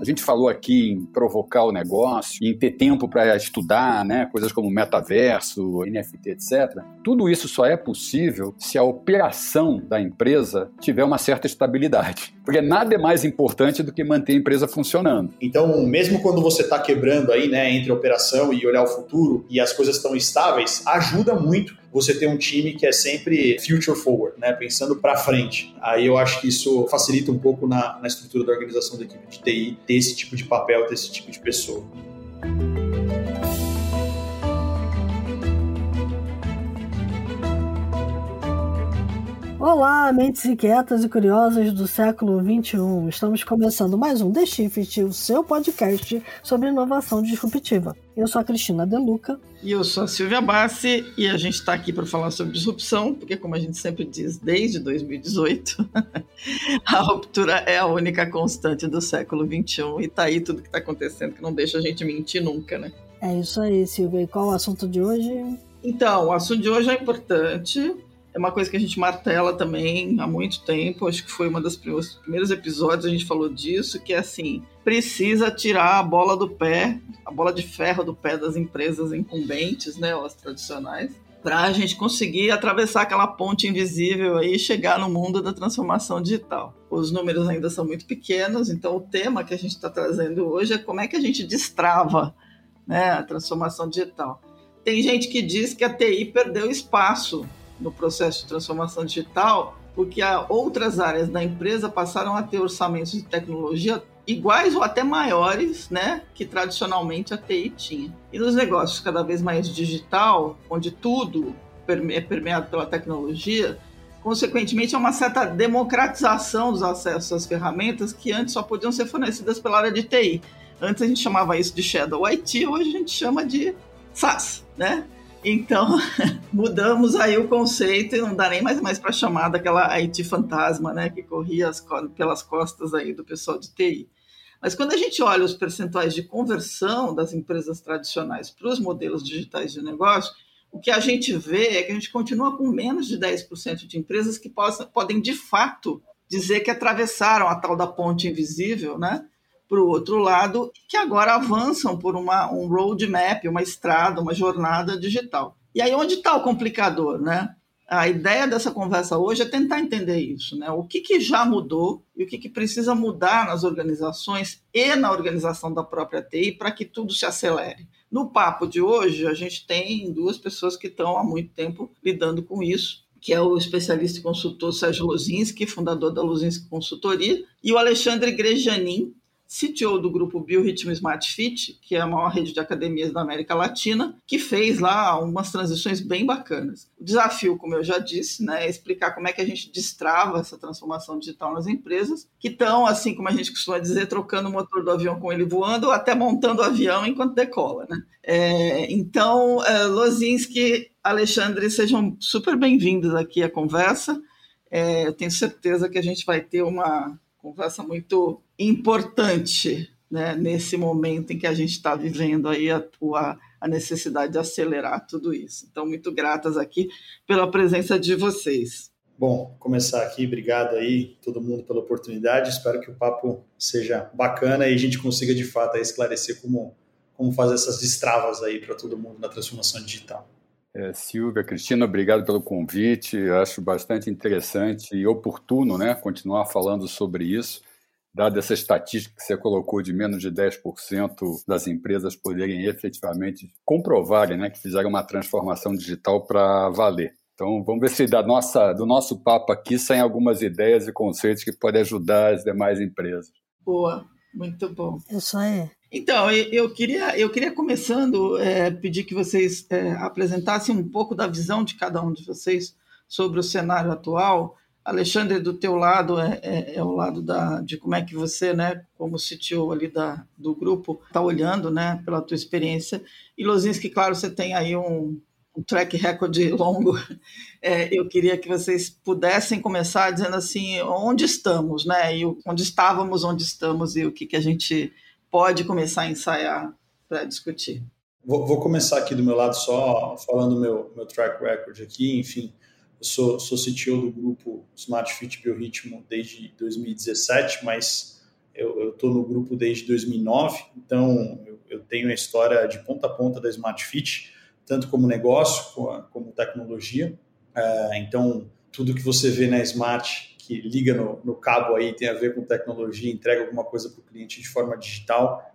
A gente falou aqui em provocar o negócio, em ter tempo para estudar, né? Coisas como metaverso, NFT, etc. Tudo isso só é possível se a operação da empresa tiver uma certa estabilidade. Porque nada é mais importante do que manter a empresa funcionando. Então, mesmo quando você está quebrando aí, né, entre operação e olhar o futuro e as coisas estão estáveis, ajuda muito você ter um time que é sempre future forward, né, pensando para frente. Aí eu acho que isso facilita um pouco na, na estrutura da organização da equipe de TI ter esse tipo de papel, ter esse tipo de pessoa. Olá, mentes inquietas e curiosas do século XXI. Estamos começando mais um The Shift, o seu podcast sobre inovação disruptiva. Eu sou a Cristina Deluca. E eu sou a Silvia Bassi, e a gente está aqui para falar sobre disrupção, porque, como a gente sempre diz desde 2018, a ruptura é a única constante do século XXI, e tá aí tudo que está acontecendo, que não deixa a gente mentir nunca, né? É isso aí, Silvia. E qual o assunto de hoje? Então, o assunto de hoje é importante, é uma coisa que a gente martela também há muito tempo. Acho que foi uma das primeiros, primeiros episódios a gente falou disso, que é assim, precisa tirar a bola do pé, a bola de ferro do pé das empresas incumbentes, né, ou as tradicionais, para a gente conseguir atravessar aquela ponte invisível aí e chegar no mundo da transformação digital. Os números ainda são muito pequenos, então o tema que a gente está trazendo hoje é como é que a gente destrava né, a transformação digital. Tem gente que diz que a TI perdeu espaço no processo de transformação digital, porque outras áreas da empresa passaram a ter orçamentos de tecnologia iguais ou até maiores, né, que tradicionalmente a TI tinha. E nos negócios cada vez mais digital, onde tudo é permeado pela tecnologia, consequentemente, é uma certa democratização dos acessos às ferramentas que antes só podiam ser fornecidas pela área de TI. Antes a gente chamava isso de Shadow IT, hoje a gente chama de SaaS, né? Então, mudamos aí o conceito e não dá nem mais, mais para chamar daquela IT fantasma, né, que corria as, pelas costas aí do pessoal de TI. Mas quando a gente olha os percentuais de conversão das empresas tradicionais para os modelos digitais de negócio, o que a gente vê é que a gente continua com menos de 10% de empresas que possam, podem, de fato, dizer que atravessaram a tal da ponte invisível, né? Para o outro lado, que agora avançam por uma, um roadmap, uma estrada, uma jornada digital. E aí onde está o complicador, né? A ideia dessa conversa hoje é tentar entender isso, né? O que, que já mudou e o que, que precisa mudar nas organizações e na organização da própria TI para que tudo se acelere. No papo de hoje, a gente tem duas pessoas que estão há muito tempo lidando com isso, que é o especialista e consultor Sérgio Lozinski, fundador da Lozinski Consultoria, e o Alexandre Grejanin, CTO do grupo Biorritmo Smart Fit, que é a maior rede de academias da América Latina, que fez lá umas transições bem bacanas. O desafio, como eu já disse, né, é explicar como é que a gente destrava essa transformação digital nas empresas, que estão, assim como a gente costuma dizer, trocando o motor do avião com ele voando ou até montando o avião enquanto decola. Né? É, então, é, Lozinski, Alexandre, sejam super bem-vindos aqui à conversa. É, eu tenho certeza que a gente vai ter uma conversa muito importante né, nesse momento em que a gente está vivendo aí a, a, a, necessidade de acelerar tudo isso. Então, muito gratas aqui pela presença de vocês. Bom, começar aqui, obrigado aí todo mundo pela oportunidade. Espero que o papo seja bacana e a gente consiga de fato esclarecer como, como fazer essas destravas aí para todo mundo na transformação digital. É, Silvia, Cristina, obrigado pelo convite. acho bastante interessante e oportuno né, continuar falando sobre isso, dada essa estatística que você colocou de menos de 10% das empresas poderem efetivamente comprovarem né, que fizeram uma transformação digital para valer. Então, vamos ver se da nossa, do nosso papo aqui saem algumas ideias e conceitos que podem ajudar as demais empresas. Boa, muito bom. Isso aí. Então, eu queria, eu queria começando, é, pedir que vocês é, apresentassem um pouco da visão de cada um de vocês sobre o cenário atual. Alexandre, do teu lado, é, é, é o lado da, de como é que você, né, como CTO ali da, do grupo, está olhando né, pela tua experiência. E Lozinski, claro, você tem aí um, um track record longo. É, eu queria que vocês pudessem começar dizendo assim, onde estamos, né? E onde estávamos, onde estamos e o que, que a gente pode começar a ensaiar para discutir. Vou, vou, começar aqui do meu lado só falando meu meu track record aqui. Enfim, eu sou, sou CTO do grupo Smart Fit Biorritmo desde 2017, mas eu estou no grupo desde 2009, então eu, eu, tenho a história de ponta a ponta da Smart Fit, tanto como negócio como, como tecnologia. É, então, tudo que você vê na Smart que liga no, no, cabo aí tem a ver com tecnologia, entrega alguma coisa para o cliente de forma digital.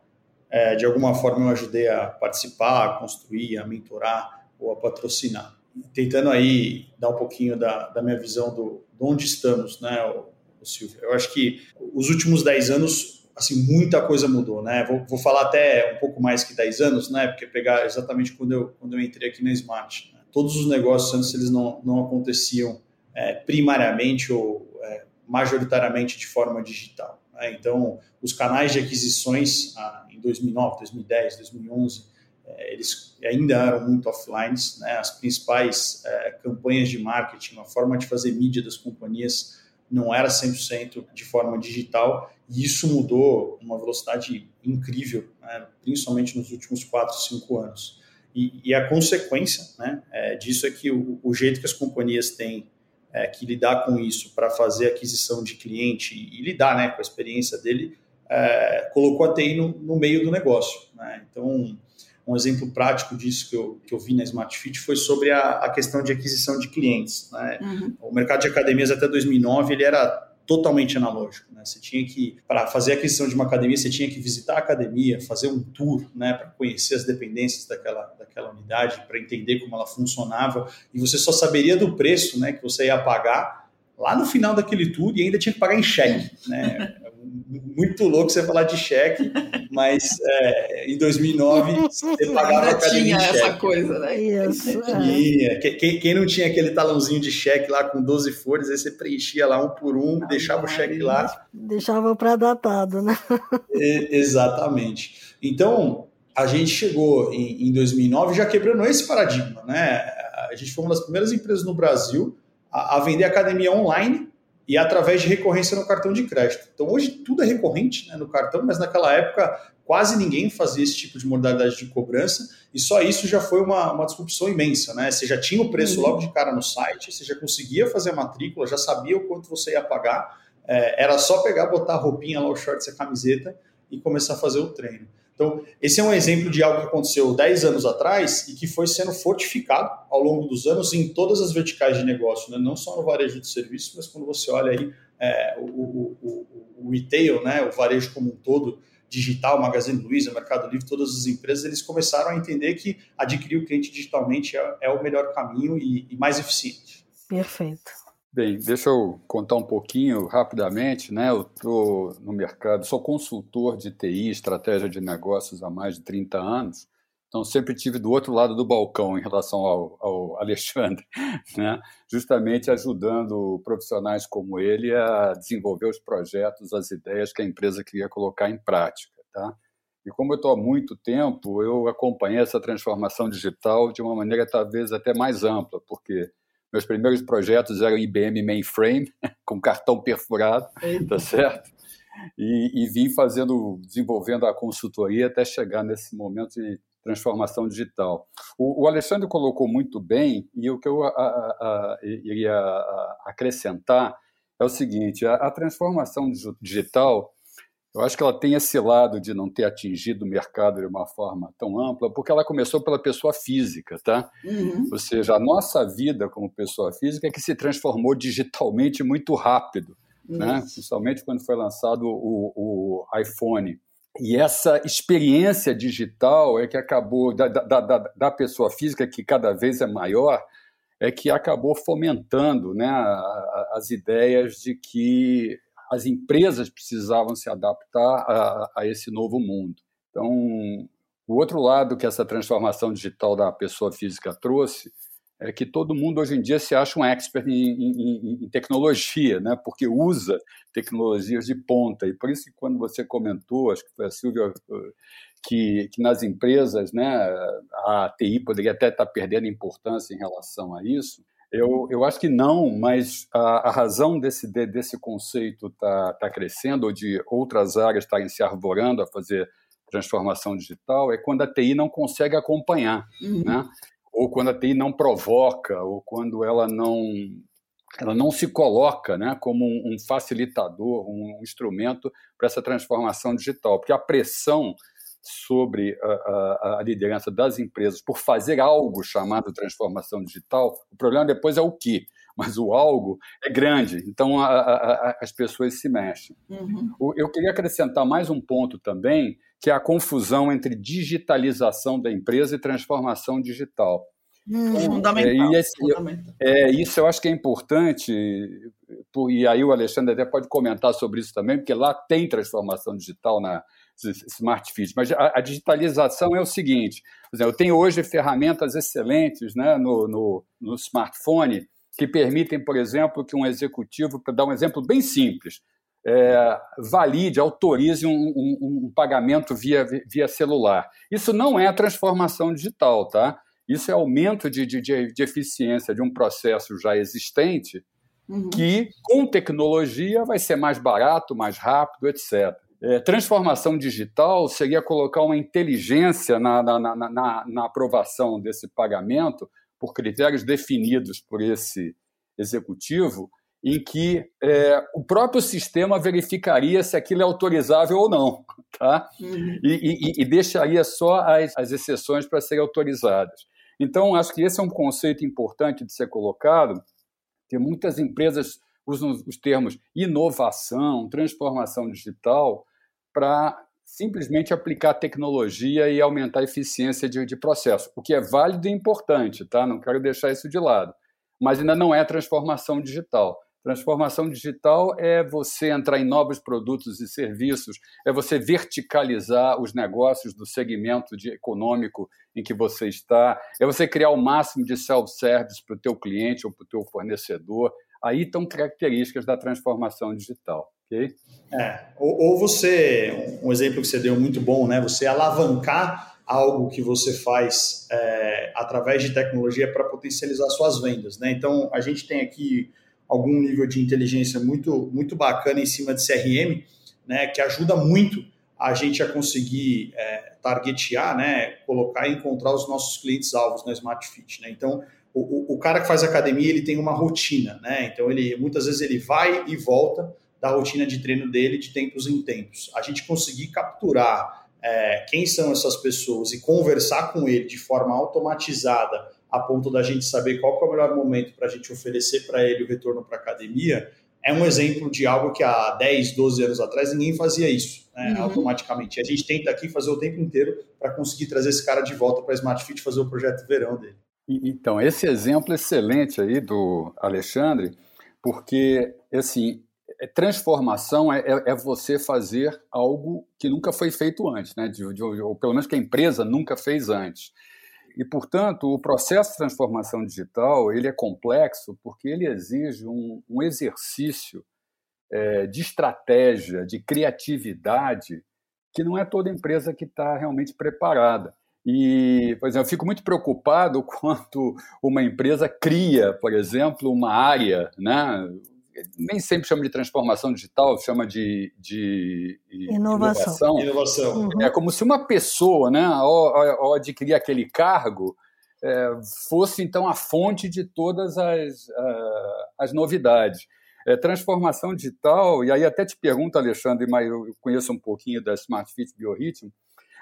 É, de alguma forma eu ajudei a participar, a construir, a mentorar ou a patrocinar. Tentando aí dar um pouquinho da, da minha visão do, de onde estamos, né, o, o Silvio. Eu acho que os últimos 10 anos, assim, muita coisa mudou, né? Vou, vou, falar até um pouco mais que 10 anos, né? Porque pegar exatamente quando eu, quando eu entrei aqui na Smart. Né? Todos os negócios antes eles não, não aconteciam é, primariamente ou é, majoritariamente de forma digital. Né? Então, os canais de aquisições ah, em 2009, 2010, 2011, é, eles ainda eram muito offline. Né? As principais é, campanhas de marketing, a forma de fazer mídia das companhias não era 100% de forma digital, e isso mudou uma velocidade incrível, né? principalmente nos últimos 4, 5 anos. E, e a consequência né, é, disso é que o, o jeito que as companhias têm é, que lidar com isso para fazer aquisição de cliente e, lidar né, com a experiência dele, é, colocou a TI no, no, meio do negócio. Né? Então, um exemplo prático disso que eu, que eu vi na Smart Fit foi sobre a, a questão de aquisição de clientes. Né? Uhum. O mercado de academias até 2009 ele era totalmente analógico. Né? Você tinha que, para fazer a aquisição de uma academia, você tinha que visitar a academia, fazer um tour né, para conhecer as dependências daquela, daquela unidade, para entender como ela funcionava, e você só saberia do preço né, que você ia pagar lá no final daquele tour e ainda tinha que pagar em cheque. Né? muito louco você falar de cheque, mas é, em 2009 você pagava a academia tinha essa coisa, né? Isso. É. Tinha. Quem, quem, não tinha aquele talãozinho de cheque lá com 12 folhas, aí você preenchia lá um por um, ah, deixava o cheque lá. Deixava para datado, né? Exatamente. Então, a gente chegou em, em 2009 já quebrando esse paradigma, né? A gente foi uma das primeiras empresas no Brasil a, a vender academia online e através de recorrência no cartão de crédito. Então hoje tudo é recorrente né, no cartão, mas naquela época quase ninguém fazia esse tipo de modalidade de cobrança e só isso já foi uma, uma disrupção imensa. Né? Você já tinha o preço uhum. logo de cara no site, você já conseguia fazer a matrícula, já sabia o quanto você ia pagar, é, era só pegar, botar a roupinha lá, o shorts e a camiseta e começar a fazer o treino. Então, esse é um exemplo de algo que aconteceu 10 anos atrás e que foi sendo fortificado ao longo dos anos em todas as verticais de negócio, né? não só no varejo de serviços, mas quando você olha aí é, o, o, o, o, retail, né? o varejo como um todo, digital, Magazine Luiza, Mercado Livre, todas as empresas, eles começaram a entender que adquirir o cliente digitalmente é, é o melhor caminho e, e mais eficiente. Perfeito. Bem, deixa eu contar um pouquinho rapidamente, né? Eu estou no mercado, sou consultor de TI, estratégia de negócios há mais de 30 anos, então sempre tive do outro lado do balcão em relação ao, ao Alexandre, né? Justamente ajudando profissionais como ele a desenvolver os projetos, as ideias que a empresa queria colocar em prática, tá? E como eu estou há muito tempo, eu acompanhei essa transformação digital de uma maneira talvez até mais ampla, porque meus primeiros projetos eram IBM mainframe, com cartão perfurado, tá certo? E, e, vim fazendo, desenvolvendo a consultoria até chegar nesse momento de transformação digital. O, o Alexandre colocou muito bem, e o que eu a, a, a, iria acrescentar é o seguinte: a, transformação digital eu acho que ela tem esse lado de não ter atingido o mercado de uma forma tão ampla, porque ela começou pela pessoa física, tá? Uhum. Ou seja, a nossa vida como pessoa física é que se transformou digitalmente muito rápido, né? principalmente quando foi lançado o, o iPhone. E essa experiência digital é que acabou, da, da, da, da pessoa física, que cada vez é maior, é que acabou fomentando né, as ideias de que as empresas precisavam se adaptar a, a esse novo mundo. Então, o outro lado que essa transformação digital da pessoa física trouxe é que todo mundo hoje em dia se acha um expert em, em, em, tecnologia, né? porque usa tecnologias de ponta. E por isso que quando você comentou, acho que foi a Silvia, que, que nas empresas né, a TI poderia até estar perdendo importância em relação a isso, eu, eu acho que não, mas a, a razão desse, de, desse conceito estar tá, tá crescendo, ou de outras áreas estarem se arvorando a fazer transformação digital, é quando a TI não consegue acompanhar, uhum. né? ou quando a TI não provoca, ou quando ela não ela não se coloca né, como um facilitador, um instrumento para essa transformação digital, porque a pressão sobre a, a, a, liderança das empresas por fazer algo chamado transformação digital, o problema depois é o que, mas o algo é grande, então a, as pessoas se mexem. Uhum. Eu queria acrescentar mais um ponto também, que é a confusão entre digitalização da empresa e transformação digital. Hum, fundamental, é, esse, fundamental. É, isso eu acho que é importante, e aí o Alexandre até pode comentar sobre isso também, porque lá tem transformação digital na Smart Fit. Mas a, a digitalização é o seguinte: exemplo, eu tenho hoje ferramentas excelentes né, no, no, no smartphone que permitem, por exemplo, que um executivo, para dar um exemplo bem simples, é, valide, autorize um, um, um, pagamento via, via celular. Isso não é transformação digital, tá? Isso é aumento de, de, de eficiência de um processo já existente uhum. que, com tecnologia, vai ser mais barato, mais rápido, etc. É, transformação digital seria colocar uma inteligência na, na, na, na, aprovação desse pagamento por critérios definidos por esse executivo, em que é, o próprio sistema verificaria se aquilo é autorizável ou não, tá? Uhum. E, e, e, deixaria só as, as exceções para serem autorizadas. Então, acho que esse é um conceito importante de ser colocado, que muitas empresas usam os termos inovação, transformação digital, para simplesmente aplicar tecnologia e aumentar a eficiência de, de, processo, o que é válido e importante, tá? Não quero deixar isso de lado, mas ainda não é transformação digital. Transformação digital é você entrar em novos produtos e serviços, é você verticalizar os negócios do segmento de econômico em que você está, é você criar o máximo de self-service para o teu cliente ou para o teu fornecedor. Aí estão características da transformação digital. Okay? É, ou, ou você, um exemplo que você deu muito bom, né? Você alavancar algo que você faz é, através de tecnologia para potencializar suas vendas, né? Então a gente tem aqui algum nível de inteligência muito, muito bacana em cima de CRM, né, que ajuda muito a gente a conseguir é, targetear, né, colocar e encontrar os nossos clientes alvos na Smart Fit. Né? Então, o, o, cara que faz academia, ele tem uma rotina, né? Então, ele muitas vezes ele vai e volta da rotina de treino dele de tempos em tempos. A gente conseguir capturar é, quem são essas pessoas e conversar com ele de forma automatizada a ponto da gente saber qual é o melhor momento para a gente oferecer para ele o retorno para a academia, é um exemplo de algo que há 10, 12 anos atrás ninguém fazia isso né, uhum. automaticamente. E a gente tenta aqui fazer o tempo inteiro para conseguir trazer esse cara de volta para a Smart Fit fazer o projeto verão dele. Então, esse exemplo excelente aí do Alexandre, porque, assim, é, transformação é, é, é você fazer algo que nunca foi feito antes, né? De, de, ou pelo menos que a empresa nunca fez antes. E, portanto, o processo de transformação digital ele é complexo porque ele exige um, um exercício é, de estratégia, de criatividade, que não é toda empresa que está realmente preparada. E, por exemplo, eu fico muito preocupado quando uma empresa cria, por exemplo, uma área, né? nem sempre chama de transformação digital, chama de, de inovação. inovação. Uhum. É como se uma pessoa, né, ao, ao adquirir aquele cargo, é, fosse então a fonte de todas as, uh, as novidades. É, transformação digital, e aí até te pergunto, Alexandre, mas eu conheço um pouquinho da Smart Fit Biorritmo,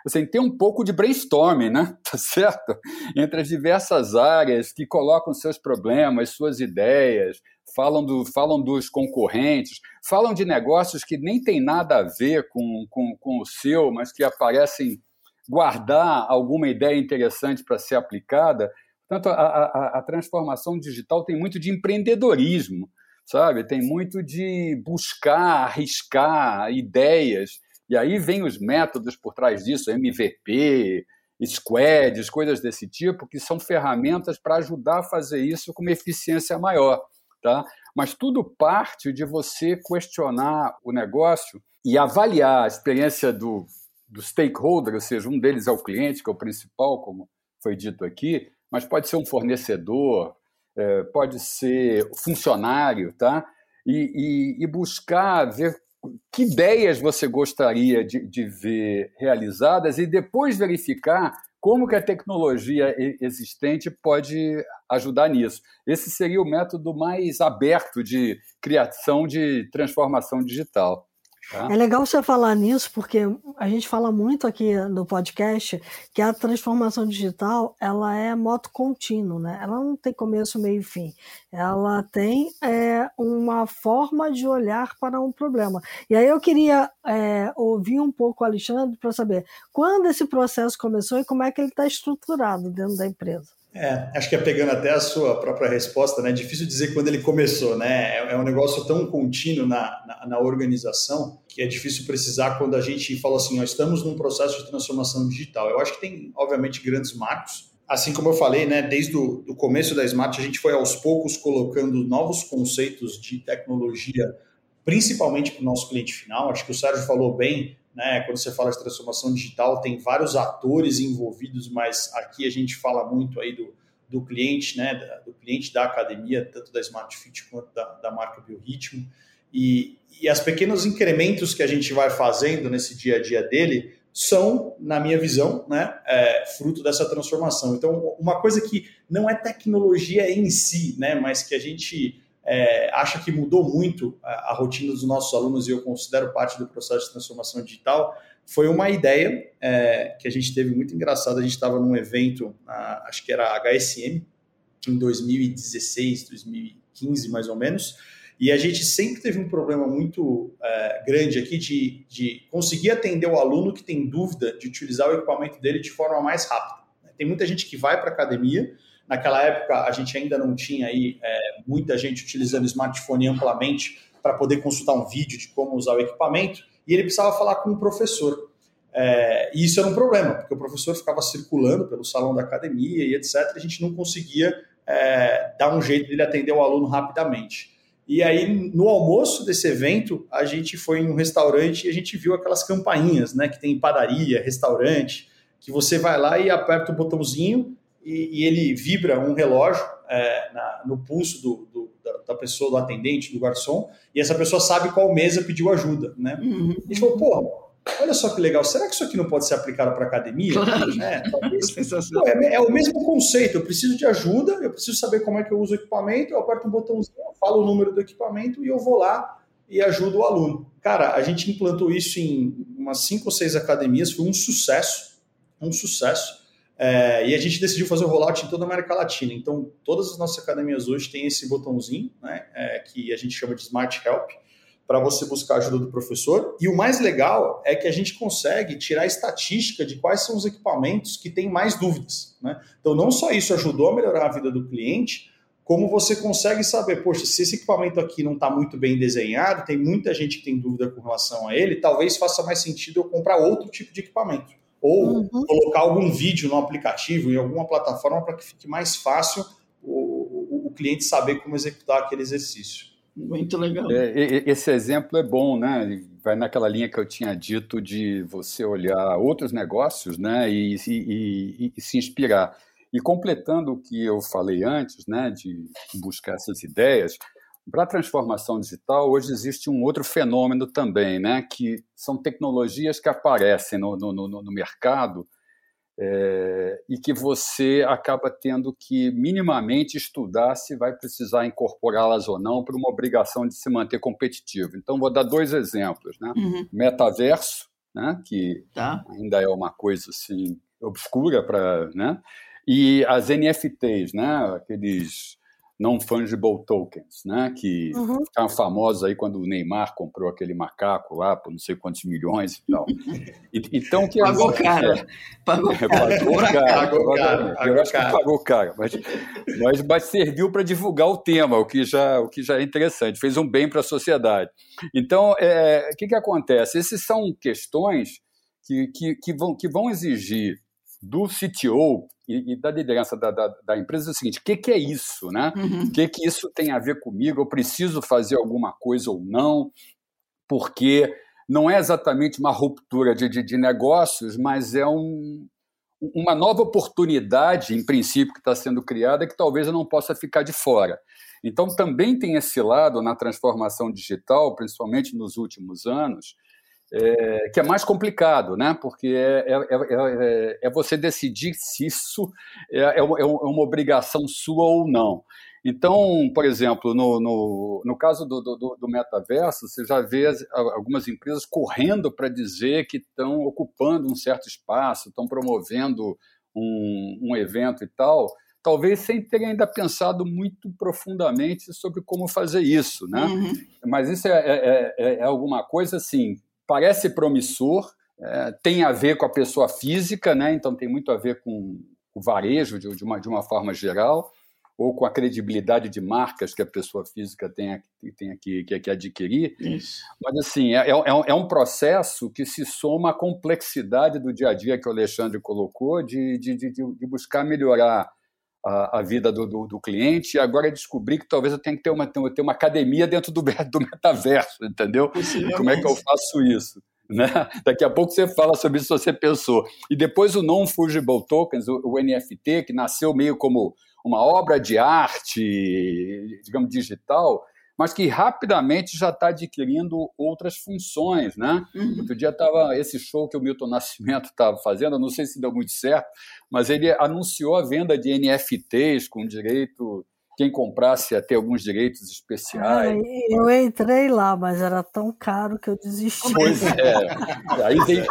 assim, tem um pouco de brainstorming, né? Tá certo? Entre as diversas áreas que colocam seus problemas, suas ideias, falam, do, falam dos concorrentes, falam de negócios que nem tem nada a ver com, com, com o seu, mas que aparecem guardar alguma ideia interessante para ser aplicada. Portanto, a, a, a transformação digital tem muito de empreendedorismo, sabe? Tem muito de buscar, arriscar ideias e aí vem os métodos por trás disso, MVP, squads, coisas desse tipo, que são ferramentas para ajudar a fazer isso com uma eficiência maior. Tá? Mas tudo parte de você questionar o negócio e avaliar a experiência do, do stakeholder, ou seja, um deles é o cliente, que é o principal, como foi dito aqui, mas pode ser um fornecedor, é, pode ser funcionário, tá? E, e, e buscar ver que ideias você gostaria de, de ver realizadas e depois verificar como que a tecnologia existente pode ajudar nisso. Esse seria o método mais aberto de criação de transformação digital. Tá? É legal você falar nisso, porque a gente fala muito aqui no podcast que a transformação digital ela é moto contínuo, né? Ela não tem começo, meio e fim. Ela tem é, uma forma de olhar para um problema. E aí eu queria é, ouvir um pouco o Alexandre para saber quando esse processo começou e como é que ele está estruturado dentro da empresa. É, acho que é pegando até a sua própria resposta, né? Difícil dizer quando ele começou, né? É, é um negócio tão contínuo na, na, na, organização que é difícil precisar quando a gente fala assim, nós estamos num processo de transformação digital. Eu acho que tem, obviamente, grandes marcos. Assim como eu falei, né? Desde o começo da Smart, a gente foi aos poucos colocando novos conceitos de tecnologia, principalmente para o nosso cliente final. Acho que o Sérgio falou bem né? Quando você fala de transformação digital, tem vários atores envolvidos, mas aqui a gente fala muito aí do, do cliente, né? Do cliente da academia, tanto da Smart Fit quanto da, da marca Biorritmo. E, e as pequenos incrementos que a gente vai fazendo nesse dia a dia dele são, na minha visão, né, é, fruto dessa transformação. Então, uma coisa que não é tecnologia em si, né, mas que a gente é, acha que mudou muito a, a, rotina dos nossos alunos e eu considero parte do processo de transformação digital, foi uma ideia é, que a gente teve muito engraçada. A gente estava num evento, acho que era HSM, em 2016, 2015 mais ou menos, e a gente sempre teve um problema muito é, grande aqui de, de conseguir atender o aluno que tem dúvida de utilizar o equipamento dele de forma mais rápida. Tem muita gente que vai para a academia, Naquela época, a gente ainda não tinha aí é, muita gente utilizando smartphone amplamente para poder consultar um vídeo de como usar o equipamento, e ele precisava falar com o professor. É, e isso era um problema, porque o professor ficava circulando pelo salão da academia e etc. A gente não conseguia é, dar um jeito de ele atender o aluno rapidamente. E aí, no almoço desse evento, a gente foi em um restaurante e a gente viu aquelas campainhas, né, que tem padaria, restaurante, que você vai lá e aperta o botãozinho e, e ele vibra um relógio é, na, no pulso do, do, da, pessoa, do atendente, do garçom, e essa pessoa sabe qual mesa pediu ajuda, né? Uhum. E a gente falou, pô, olha só que legal, será que isso aqui não pode ser aplicado para academia? Claro. É, pô, é, é, o mesmo conceito, eu preciso de ajuda, eu preciso saber como é que eu uso o equipamento, eu aperto um botãozinho, eu falo o número do equipamento e eu vou lá e ajudo o aluno. Cara, a gente implantou isso em umas cinco ou seis academias, foi um sucesso, um sucesso. É, e a gente decidiu fazer o rollout em toda a América Latina. Então, todas as nossas academias hoje têm esse botãozinho, né, é, que a gente chama de Smart Help, para você buscar a ajuda do professor. E o mais legal é que a gente consegue tirar a estatística de quais são os equipamentos que têm mais dúvidas. Né? Então, não só isso ajudou a melhorar a vida do cliente, como você consegue saber, poxa, se esse equipamento aqui não está muito bem desenhado, tem muita gente que tem dúvida com relação a ele, talvez faça mais sentido eu comprar outro tipo de equipamento ou uhum. colocar algum vídeo no aplicativo, em alguma plataforma, para que fique mais fácil o, o, o, cliente saber como executar aquele exercício. Muito legal. É, esse exemplo é bom, né? Vai naquela linha que eu tinha dito de você olhar outros negócios né? e, e, e, e se inspirar. E completando o que eu falei antes, né, de buscar essas ideias, para a transformação digital, hoje existe um outro fenômeno também, né, que são tecnologias que aparecem no, no, no, no mercado é, e que você acaba tendo que minimamente estudar se vai precisar incorporá-las ou não para uma obrigação de se manter competitivo. Então, vou dar dois exemplos. Né? Uhum. Metaverso, né, que tá. ainda é uma coisa assim obscura para, né? E as NFTs, né, aqueles non-fungible tokens, né? Que uhum. ficaram famosos aí quando o Neymar comprou aquele macaco lá por não sei quantos milhões e tal. E, então que pagou é, caro, pagou caro, pagou caro, pagou caro, eu acho que pagou caro, mas, mas, mas serviu para divulgar o tema, o que já o que já é interessante, fez um bem para a sociedade. Então, é, o que que acontece? Essas são questões que, que, que, vão, que vão exigir do CTO e, e da liderança da, da, da, empresa é o seguinte: o que, que, é isso? Né? Uhum. O que, que isso tem a ver comigo? Eu preciso fazer alguma coisa ou não? Porque não é exatamente uma ruptura de, de, de negócios, mas é um, uma nova oportunidade, em princípio, que está sendo criada, que talvez eu não possa ficar de fora. Então, também tem esse lado na transformação digital, principalmente nos últimos anos, é, que é mais complicado, né? Porque é, é, é, é você decidir se isso é, uma obrigação sua ou não. Então, por exemplo, no, no, no caso do, do, do, metaverso, você já vê as, algumas empresas correndo para dizer que estão ocupando um certo espaço, estão promovendo um, um evento e tal, talvez sem terem ainda pensado muito profundamente sobre como fazer isso, né? Uhum. Mas isso é, é, é, é, alguma coisa assim, parece promissor, é, tem a ver com a pessoa física, né? Então tem muito a ver com o varejo de, de, uma, de uma forma geral, ou com a credibilidade de marcas que a pessoa física tem, tem que, que, que adquirir. Isso. Mas, assim, é, é, é, é, um processo que se soma à complexidade do dia a dia que o Alexandre colocou, de, de, de, de buscar melhorar a, a vida do, do, do, cliente e agora descobri que talvez eu tenha que ter uma, ter uma academia dentro do, do metaverso, entendeu? Como é que eu faço isso? Né? Daqui a pouco você fala sobre isso se você pensou. E depois o Non-Fungible Tokens, o, o NFT, que nasceu meio como uma obra de arte, digamos, digital, mas que rapidamente já está adquirindo outras funções, né? Uhum. Outro dia estava esse show que o Milton Nascimento estava fazendo, não sei se deu muito certo, mas ele anunciou a venda de NFTs com direito quem comprasse ia ter alguns direitos especiais. eu entrei lá, mas era tão caro que eu desisti. Pois é. aí, vem, é,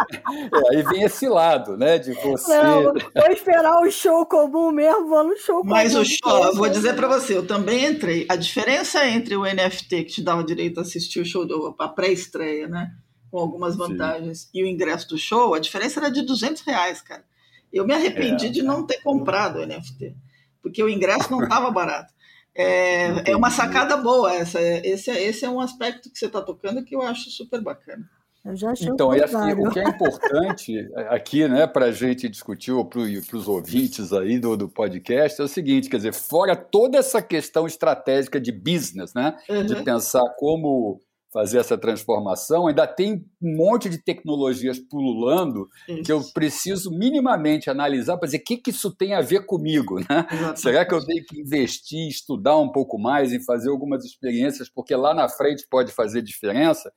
aí vem esse lado, né? De você. Não, vou esperar o show comum mesmo, vou no show comum. Mas o show, eu vou dizer para você, eu também entrei. A diferença entre o NFT, que te dava direito a assistir o show, do, a pré-estreia, né? Com algumas vantagens, Sim. e o ingresso do show, a diferença era de 200 reais, cara. Eu me arrependi é, de não ter comprado o NFT porque o ingresso não estava barato. É, é uma sacada boa essa. Esse, esse é um aspecto que você está tocando que eu acho super bacana. Eu já achei então, e assim, o que é importante aqui, né, para a gente discutir, para os ouvintes aí do, do podcast, é o seguinte: quer dizer, fora toda essa questão estratégica de business, né, uhum. de pensar como fazer essa transformação, ainda tem um monte de tecnologias pululando isso. que eu preciso minimamente analisar para dizer o que, que isso tem a ver comigo. Né? Será que eu tenho que investir, estudar um pouco mais e fazer algumas experiências, porque lá na frente pode fazer diferença?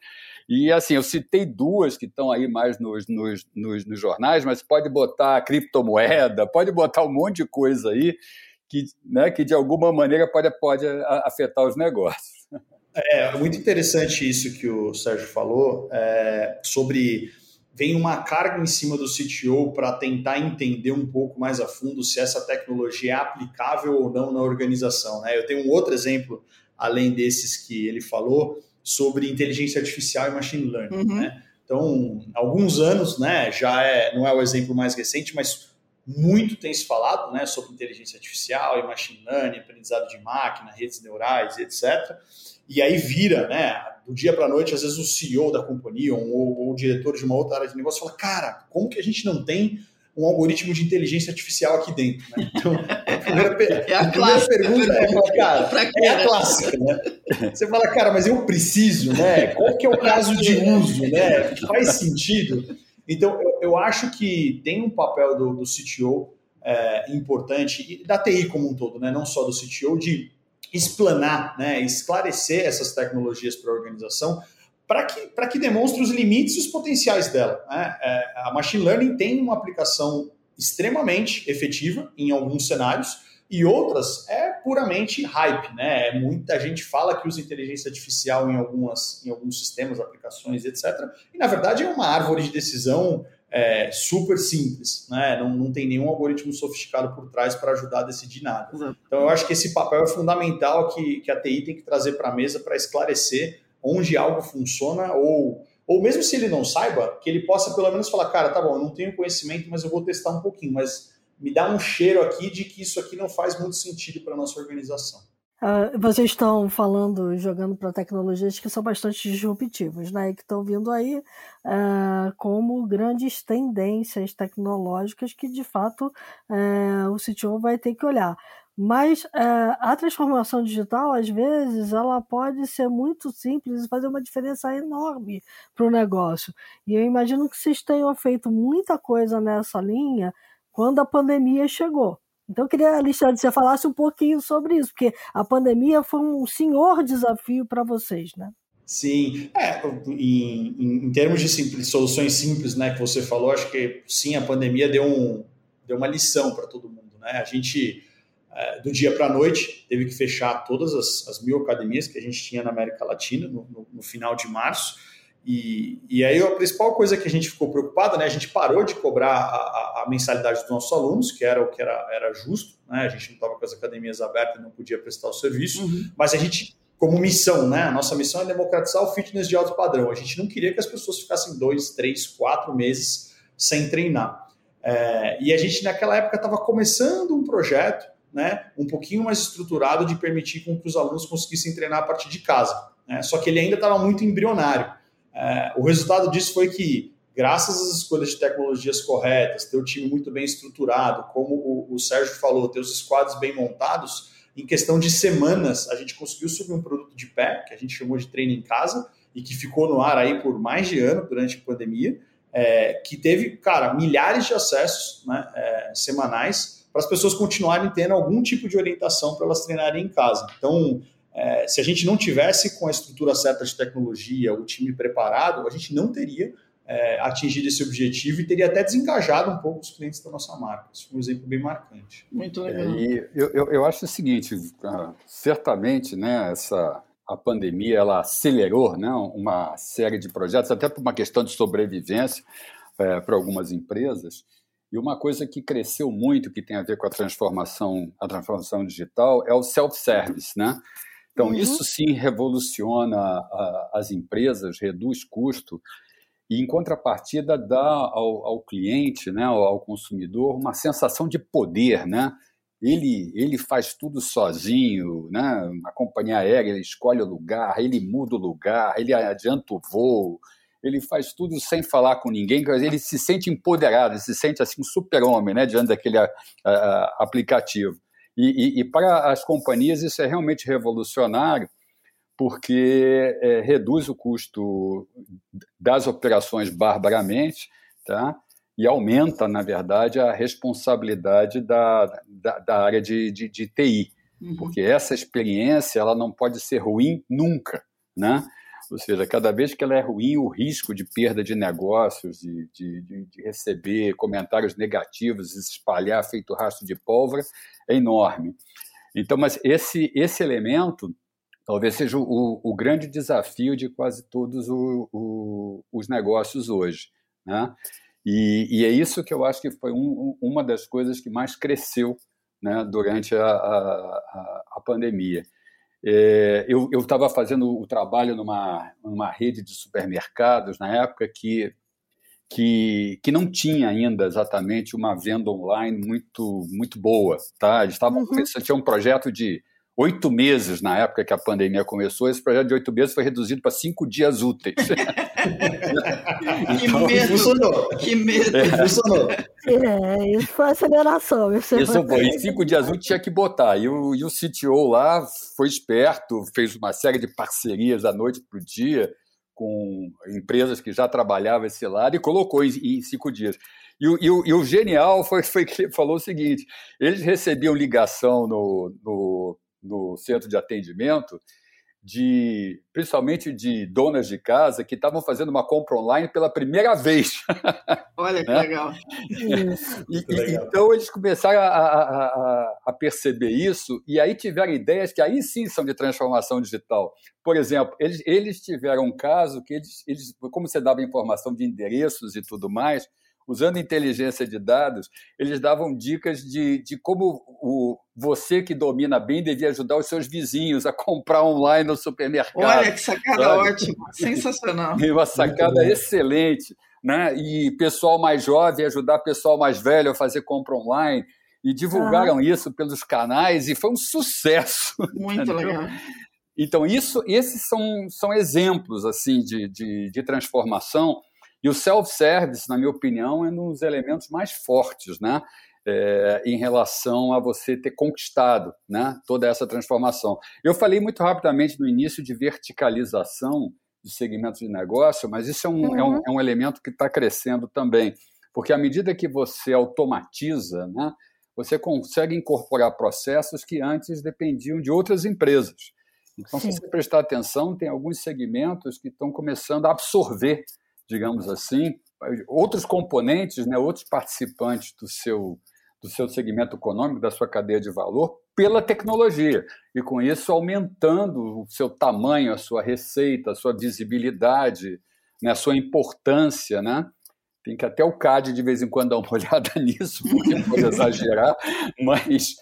E assim, eu citei duas que estão aí mais nos, nos, nos, nos jornais, mas pode botar criptomoeda, pode botar um monte de coisa aí que, né, que de alguma maneira pode, pode afetar os negócios. É muito interessante isso que o Sérgio falou é, sobre vem uma carga em cima do CTO para tentar entender um pouco mais a fundo se essa tecnologia é aplicável ou não na organização. Né? Eu tenho um outro exemplo, além desses que ele falou, sobre inteligência artificial e machine learning. Uhum. Né? Então, alguns anos, né, já é, não é o exemplo mais recente, mas muito tem se falado né, sobre inteligência artificial e machine learning, aprendizado de máquina, redes neurais, etc. E aí vira, né, do dia para a noite, às vezes o CEO da companhia ou, ou, o diretor de uma outra área de negócio fala: Cara, como que a gente não tem um algoritmo de inteligência artificial aqui dentro? Né? Então, a primeira, é a, a primeira pergunta é: Cara, é a clássica, né? Você fala, cara, mas eu preciso, né? Qual que é o caso de uso, né? Faz sentido? Então, eu, eu acho que tem um papel do, do CTO é, importante, e da TI como um todo, né? não só do CTO, de explanar, né, esclarecer essas tecnologias para a organização para que, que demonstre os limites e os potenciais dela. Né? É, a machine learning tem uma aplicação extremamente efetiva em alguns cenários e outras é puramente hype, né? É muita gente fala que usa inteligência artificial em, algumas, em alguns sistemas, aplicações, etc. E na verdade é uma árvore de decisão é, super simples, né? Não, não tem nenhum algoritmo sofisticado por trás para ajudar a decidir nada. Uhum. Então, eu acho que esse papel é fundamental que, que a TI tem que trazer para a mesa para esclarecer onde algo funciona ou, ou mesmo se ele não saiba, que ele possa pelo menos falar, cara, tá bom, eu não tenho conhecimento, mas eu vou testar um pouquinho, mas me dá um cheiro aqui de que isso aqui não faz muito sentido para nossa organização. Uh, vocês estão falando, jogando para tecnologias que são bastante disruptivas, né? E que estão vindo aí uh, como grandes tendências tecnológicas que, de fato, uh, o CTO vai ter que olhar. Mas a transformação digital, às vezes, ela pode ser muito simples e fazer uma diferença enorme para o negócio. E eu imagino que vocês tenham feito muita coisa nessa linha quando a pandemia chegou. Então, eu queria, Alexandre, que você falasse um pouquinho sobre isso, porque a pandemia foi um senhor desafio para vocês, né? Sim, é, em, em, termos de simples, soluções simples, né, que você falou, acho que sim, a pandemia deu, um, deu uma lição para todo mundo, né? A gente é, do dia para a noite teve que fechar todas as, as, mil academias que a gente tinha na América Latina no, no, no final de março. E, e, aí a principal coisa que a gente ficou preocupado, né, a gente parou de cobrar a, a, a mensalidade dos nossos alunos, que era o que era, era justo, né, a gente não estava com as academias abertas, não podia prestar o serviço, uhum. mas a gente como missão, né? A nossa missão é democratizar o fitness de alto padrão. A gente não queria que as pessoas ficassem dois, três, quatro meses sem treinar. É, e a gente, naquela época, estava começando um projeto, né? Um pouquinho mais estruturado de permitir com que os alunos conseguissem treinar a partir de casa. Né? Só que ele ainda estava muito embrionário. É, o resultado disso foi que, graças às escolhas de tecnologias corretas, ter o time muito bem estruturado, como o, o Sérgio falou, ter os squads bem montados, em questão de semanas, a gente conseguiu subir um produto de pé, que a gente chamou de treino em casa, e que ficou no ar aí por mais de ano durante a pandemia, é, que teve, cara, milhares de acessos né, é, semanais para as pessoas continuarem tendo algum tipo de orientação para elas treinarem em casa. Então, é, se a gente não tivesse com a estrutura certa de tecnologia, o time preparado, a gente não teria é, atingido esse objetivo e teria até desengajado um pouco os clientes da nossa marca. Isso foi um exemplo bem marcante. Muito legal. É, e eu, eu, eu, acho o seguinte, ah, certamente, né, essa a pandemia ela acelerou, né, uma série de projetos, até por uma questão de sobrevivência é, para algumas empresas. E uma coisa que cresceu muito, que tem a ver com a transformação, a transformação digital, é o self-service, né? Então, uhum. isso sim revoluciona a, as empresas, reduz custo, e, em contrapartida, dá ao, ao cliente, né, ao, consumidor, uma sensação de poder. Né? Ele, ele faz tudo sozinho, né? a companhia aérea ele escolhe o lugar, ele muda o lugar, ele adianta o voo, ele faz tudo sem falar com ninguém, ele se sente empoderado, ele se sente assim um super-homem né, diante daquele a, a, aplicativo. E, e, e, para as companhias isso é realmente revolucionário, porque é, reduz o custo das operações barbaramente, tá? e aumenta, na verdade, a responsabilidade da, da, da área de, de, de TI, uhum. porque essa experiência ela não pode ser ruim nunca, né? Ou seja, cada vez que ela é ruim, o risco de perda de negócios, de, de, de receber comentários negativos se espalhar feito rastro de pólvora é enorme. Então, mas esse, esse elemento talvez seja o, o grande desafio de quase todos o, o, os negócios hoje. Né? E, e, é isso que eu acho que foi um, uma das coisas que mais cresceu né, durante a, a, a pandemia. É, eu estava fazendo o trabalho numa, numa rede de supermercados na época que, que, que não tinha ainda exatamente uma venda online muito, muito boa. Tá? Eles estavam uhum. tinha um projeto de oito meses na época que a pandemia começou, esse projeto de oito meses foi reduzido para cinco dias úteis. então, que medo! Funcionou. Que medo! É. Funcionou. É, isso foi aceleração. Isso, isso foi. Em cinco dias úteis tinha que botar. E o, e o CTO lá foi esperto, fez uma série de parcerias da noite para o dia com empresas que já trabalhavam esse lado e colocou em, em cinco dias. E o, e, o, e o, genial foi, foi que ele falou o seguinte: eles recebiam ligação no, no no centro de atendimento, de principalmente de donas de casa que estavam fazendo uma compra online pela primeira vez. Olha que né? legal. E, e, legal. Então eles começaram a, a, a, perceber isso e aí tiveram ideias que aí sim são de transformação digital. Por exemplo, eles, eles tiveram um caso que eles, eles, como você dava informação de endereços e tudo mais, usando inteligência de dados, eles davam dicas de, de como o, você que domina bem devia ajudar os seus vizinhos a comprar online no supermercado. Olha que sacada sabe? ótima, sensacional. Uma sacada excelente. Né? E pessoal mais jovem ajudar pessoal mais velho a fazer compra online. E divulgaram ah. isso pelos canais e foi um sucesso. Muito entendeu? legal. Então, isso, esses são, são exemplos assim de, de, de transformação e o self-service, na minha opinião, é um dos elementos mais fortes, né? É, em relação a você ter conquistado né, toda essa transformação. Eu falei muito rapidamente no início de verticalização de segmentos de negócio, mas isso é um, uhum. é um, uhum. é um elemento que está crescendo também, porque à medida que você automatiza, né, você consegue incorporar processos que antes dependiam de outras empresas. Então, Sim. se você prestar atenção, tem alguns segmentos que estão começando a absorver, digamos assim, outros componentes, né, outros participantes do seu, do seu segmento econômico, da sua cadeia de valor, pela tecnologia. E com isso aumentando o seu tamanho, a sua receita, a sua visibilidade, né, a sua importância. Né? Tem que até o CAD de vez em quando dar uma olhada nisso, porque pode exagerar, mas,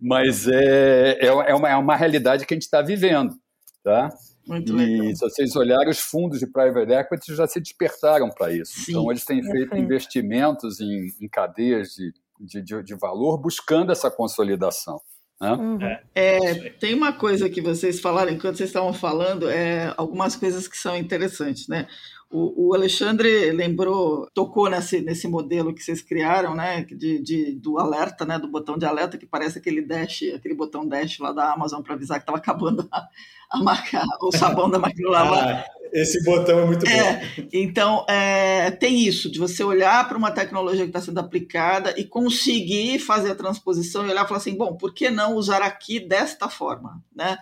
mas é, é, é, uma, é uma realidade que a gente está vivendo. Tá? Muito legal. E se vocês olharem, os fundos de private equity já se despertaram para isso. Sim, então, eles têm feito investimentos em, em cadeias de, de, de, de, valor buscando essa consolidação. Né? Uhum. É, é, tem uma coisa que vocês falaram, enquanto vocês estavam falando, é, algumas coisas que são interessantes. Né? O, o, Alexandre lembrou, tocou nesse, nesse modelo que vocês criaram, né, de, de, do alerta, né, do botão de alerta, que parece aquele dash, aquele botão dash lá da Amazon para avisar que estava acabando a, a marca, o sabão da máquina lavar. Ah, esse botão é muito é, bom. Então, é, tem isso, de você olhar para uma tecnologia que está sendo aplicada e conseguir fazer a transposição e olhar e falar assim, bom, por que não usar aqui desta forma, né?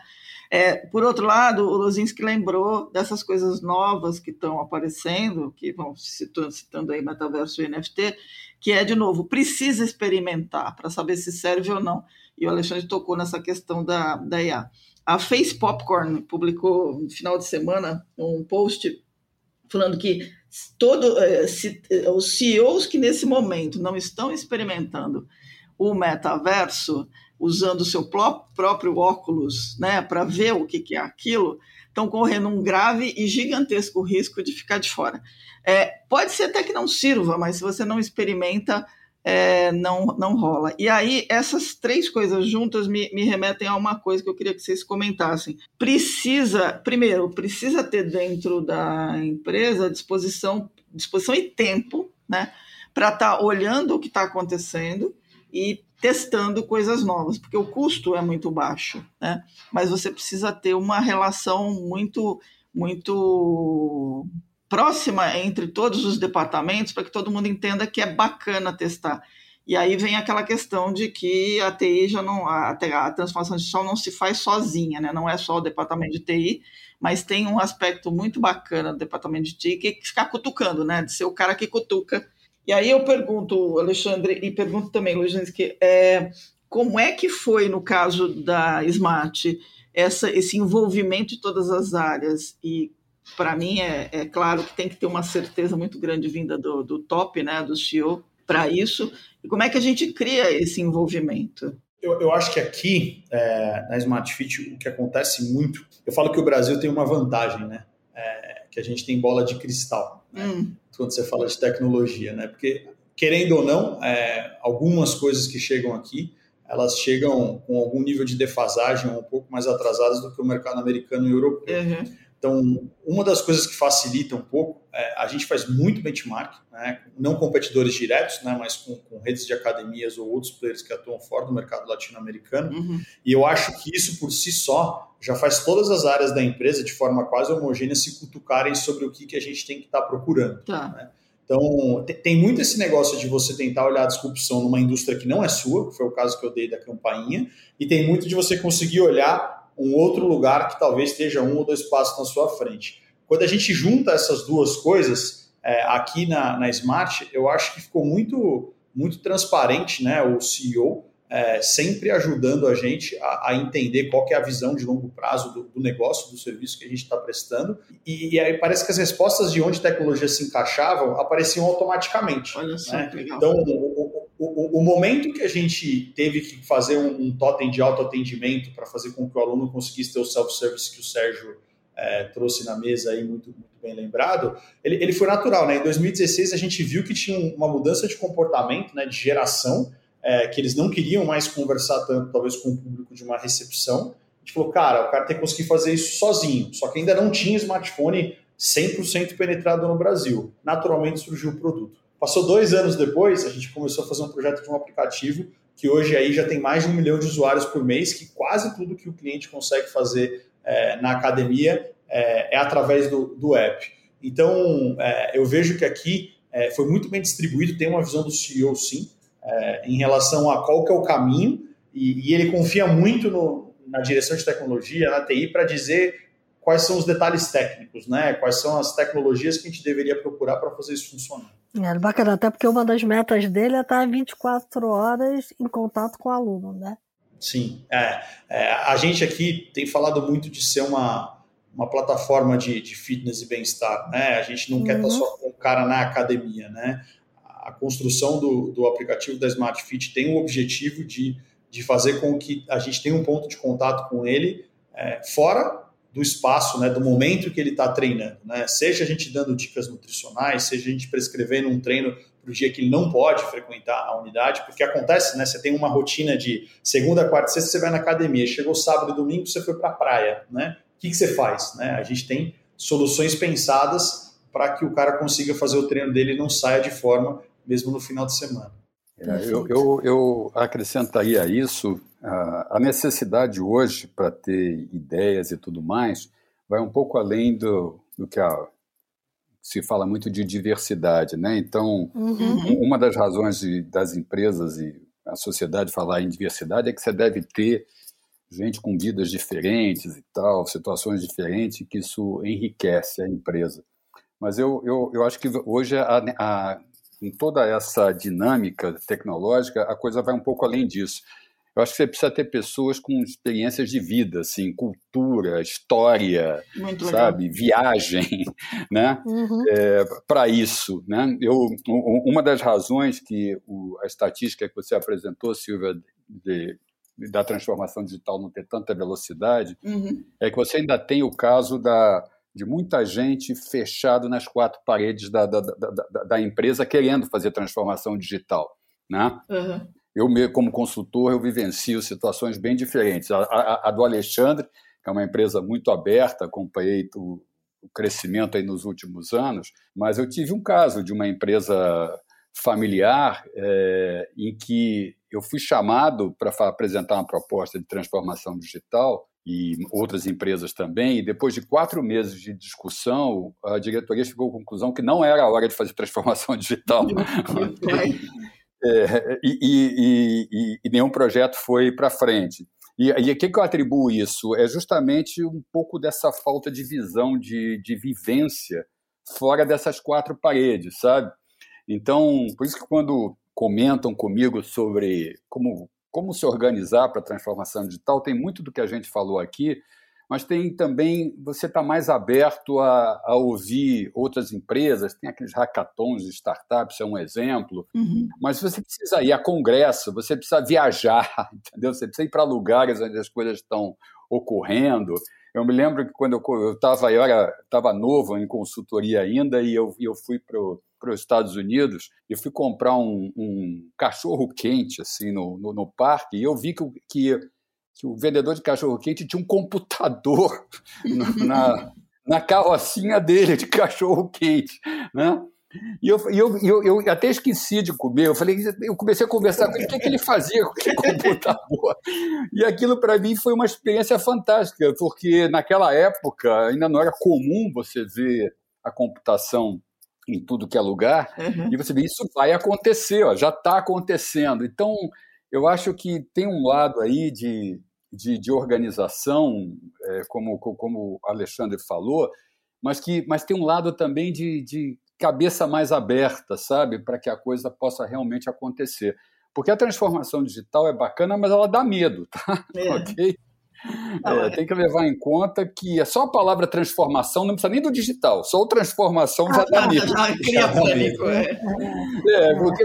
É, por outro lado, o Lozinski lembrou dessas coisas novas que estão aparecendo, que vão citando, citando aí metaverso e NFT, que é, de novo, precisa experimentar para saber se serve ou não. E o Alexandre tocou nessa questão da, da IA. A Face Popcorn publicou no final de semana um post falando que todo, eh, se, eh, os CEOs que nesse momento não estão experimentando o metaverso, usando o seu próprio óculos né, para ver o que, que é aquilo, estão correndo um grave e gigantesco risco de ficar de fora. É, pode ser até que não sirva, mas se você não experimenta, é, não, não rola. E aí, essas três coisas juntas me, me remetem a uma coisa que eu queria que vocês comentassem. Precisa, primeiro, precisa ter dentro da empresa disposição, disposição e tempo né, para estar tá olhando o que está acontecendo e testando coisas novas, porque o custo é muito baixo, né? Mas você precisa ter uma relação muito, muito próxima entre todos os departamentos para que todo mundo entenda que é bacana testar. E aí vem aquela questão de que a TI já não, a, a transformação digital não se faz sozinha, né? Não é só o departamento de TI, mas tem um aspecto muito bacana do departamento de TI que é ficar cutucando, né? De ser o cara que cutuca e aí eu pergunto, Alexandre, e pergunto também, Luiz, é, como é que foi no caso da Smart essa, esse envolvimento de todas as áreas? E para mim é, é, claro que tem que ter uma certeza muito grande vinda do, do top, né, do CEO, para isso. E como é que a gente cria esse envolvimento? Eu, eu acho que aqui, é, na Smart Fit, o que acontece muito, eu falo que o Brasil tem uma vantagem, né? É, que a gente tem bola de cristal. Né? Hum quando você fala de tecnologia, né? Porque, querendo ou não, é, algumas coisas que chegam aqui, elas chegam com algum nível de defasagem um pouco mais atrasadas do que o mercado americano e europeu. Uhum. Então, uma das coisas que facilita um pouco, é, a gente faz muito benchmark, né, não competidores diretos, né, mas com, com, redes de academias ou outros players que atuam fora do mercado latino-americano. Uhum. E eu acho que isso por si só já faz todas as áreas da empresa, de forma quase homogênea, se cutucarem sobre o que, que a gente tem que estar tá procurando. Tá. Né? Então, tem muito esse negócio de você tentar olhar a disrupção numa indústria que não é sua, que foi o caso que eu dei da campainha, e tem muito de você conseguir olhar um outro lugar que talvez esteja um ou dois passos na sua frente. Quando a gente junta essas duas coisas é, aqui na, na Smart, eu acho que ficou muito, muito transparente, né? O CEO é, sempre ajudando a gente a, a, entender qual é a visão de longo prazo do, do negócio, do serviço que a gente está prestando. E, e, aí parece que as respostas de onde tecnologia se encaixavam apareciam automaticamente. Olha só, né? Então, o, o, momento que a gente teve que fazer um, um totem de autoatendimento para fazer com que o aluno conseguisse ter o self-service que o Sérgio é, trouxe na mesa aí, muito, muito bem lembrado, ele, ele foi natural. Né? Em 2016, a gente viu que tinha uma mudança de comportamento, né, de geração, é, que eles não queriam mais conversar tanto, talvez, com o público de uma recepção. A gente falou, cara, o cara tem que conseguir fazer isso sozinho, só que ainda não tinha smartphone 100% penetrado no Brasil. Naturalmente surgiu o produto. Passou dois anos depois, a gente começou a fazer um projeto de um aplicativo que hoje aí já tem mais de um milhão de usuários por mês, que quase tudo que o cliente consegue fazer é, na academia é, é, através do, do app. Então, é, eu vejo que aqui é, foi muito bem distribuído, tem uma visão do CEO sim, é, em relação a qual que é o caminho, e, e ele confia muito no, na direção de tecnologia, na TI, para dizer quais são os detalhes técnicos, né? Quais são as tecnologias que a gente deveria procurar para fazer isso funcionar. É bacana, até porque uma das metas dele é estar 24 horas em contato com o aluno, né? Sim, é, é, a gente aqui tem falado muito de ser uma, uma plataforma de, de fitness e bem-estar, né? A gente não uhum. quer estar só com o cara na academia, né? A construção do, do aplicativo da Smart Fit tem o objetivo de, de fazer com que a gente tenha um ponto de contato com ele é, fora do espaço, né, do momento que ele está treinando, né? Seja a gente dando dicas nutricionais, seja a gente prescrevendo um treino para o dia que ele não pode frequentar a unidade, porque acontece, né? Você tem uma rotina de segunda, quarta, sexta, você vai na academia, chegou sábado e domingo, você foi para a praia, né? O que, que você faz, né? A gente tem soluções pensadas para que o cara consiga fazer o treino dele e não saia de forma, mesmo no final de semana. É, eu, eu, eu acrescentaria isso a necessidade hoje para ter ideias e tudo mais vai um pouco além do, do que a, se fala muito de diversidade, né? Então, uhum. uma das razões de, das empresas e a sociedade falar em diversidade é que você deve ter gente com vidas diferentes e tal, situações diferentes, que isso enriquece a empresa. Mas eu, eu, eu acho que hoje, a, a, em toda essa dinâmica tecnológica, a coisa vai um pouco além disso. Eu acho que você precisa ter pessoas com experiências de vida, assim, cultura, história, Muito sabe, legal. viagem, né? Uhum. É, Para isso, né? Eu, uma das razões que o, a estatística que você apresentou, Silvia, de, da transformação digital não ter tanta velocidade, uhum. é que você ainda tem o caso da, de muita gente fechado nas quatro paredes da, da, da, da empresa querendo fazer transformação digital, né? Uhum. Eu, como consultor, eu vivencio situações bem diferentes. A, a, a, do Alexandre, que é uma empresa muito aberta, acompanhei o, o crescimento aí nos últimos anos, mas eu tive um caso de uma empresa familiar é, em que eu fui chamado para apresentar uma proposta de transformação digital e outras empresas também, e depois de quatro meses de discussão, a diretoria chegou à conclusão que não era a hora de fazer transformação digital. É, e, e, e, e, nenhum projeto foi para frente. E, a que, que eu atribuo isso? É justamente um pouco dessa falta de visão, de, de vivência fora dessas quatro paredes, sabe? Então, por isso que quando comentam comigo sobre como, como se organizar para a transformação digital, tem muito do que a gente falou aqui, mas tem também, você está mais aberto a, a, ouvir outras empresas, tem aqueles hackathons de startups, é um exemplo, uhum. mas você precisa ir a congresso, você precisa viajar, entendeu? Você precisa ir para lugares onde as coisas estão ocorrendo. Eu me lembro que quando eu estava eu estava novo em consultoria ainda e eu, eu fui para os Estados Unidos e fui comprar um, um cachorro quente assim no, no, no, parque e eu vi que, que que o vendedor de cachorro-quente tinha um computador na, na carrocinha dele de cachorro-quente, né? E eu, eu, eu, eu, até esqueci de comer. Eu falei, eu comecei a conversar com ele, o que, que ele fazia com aquele computador. E aquilo para mim foi uma experiência fantástica, porque naquela época ainda não era comum você ver a computação em tudo que é lugar, uhum. e você vê, isso vai acontecer, ó, já está acontecendo. Então, eu acho que tem um lado aí de, de, de organização, é, como, como o Alexandre falou, mas que mas tem um lado também de, de cabeça mais aberta, sabe, para que a coisa possa realmente acontecer. Porque a transformação digital é bacana, mas ela dá medo, tá? É. ok? É, tem que levar em conta que é só a palavra transformação, não precisa nem do digital, só o transformação já dá medo. Já cria pânico, é. é porque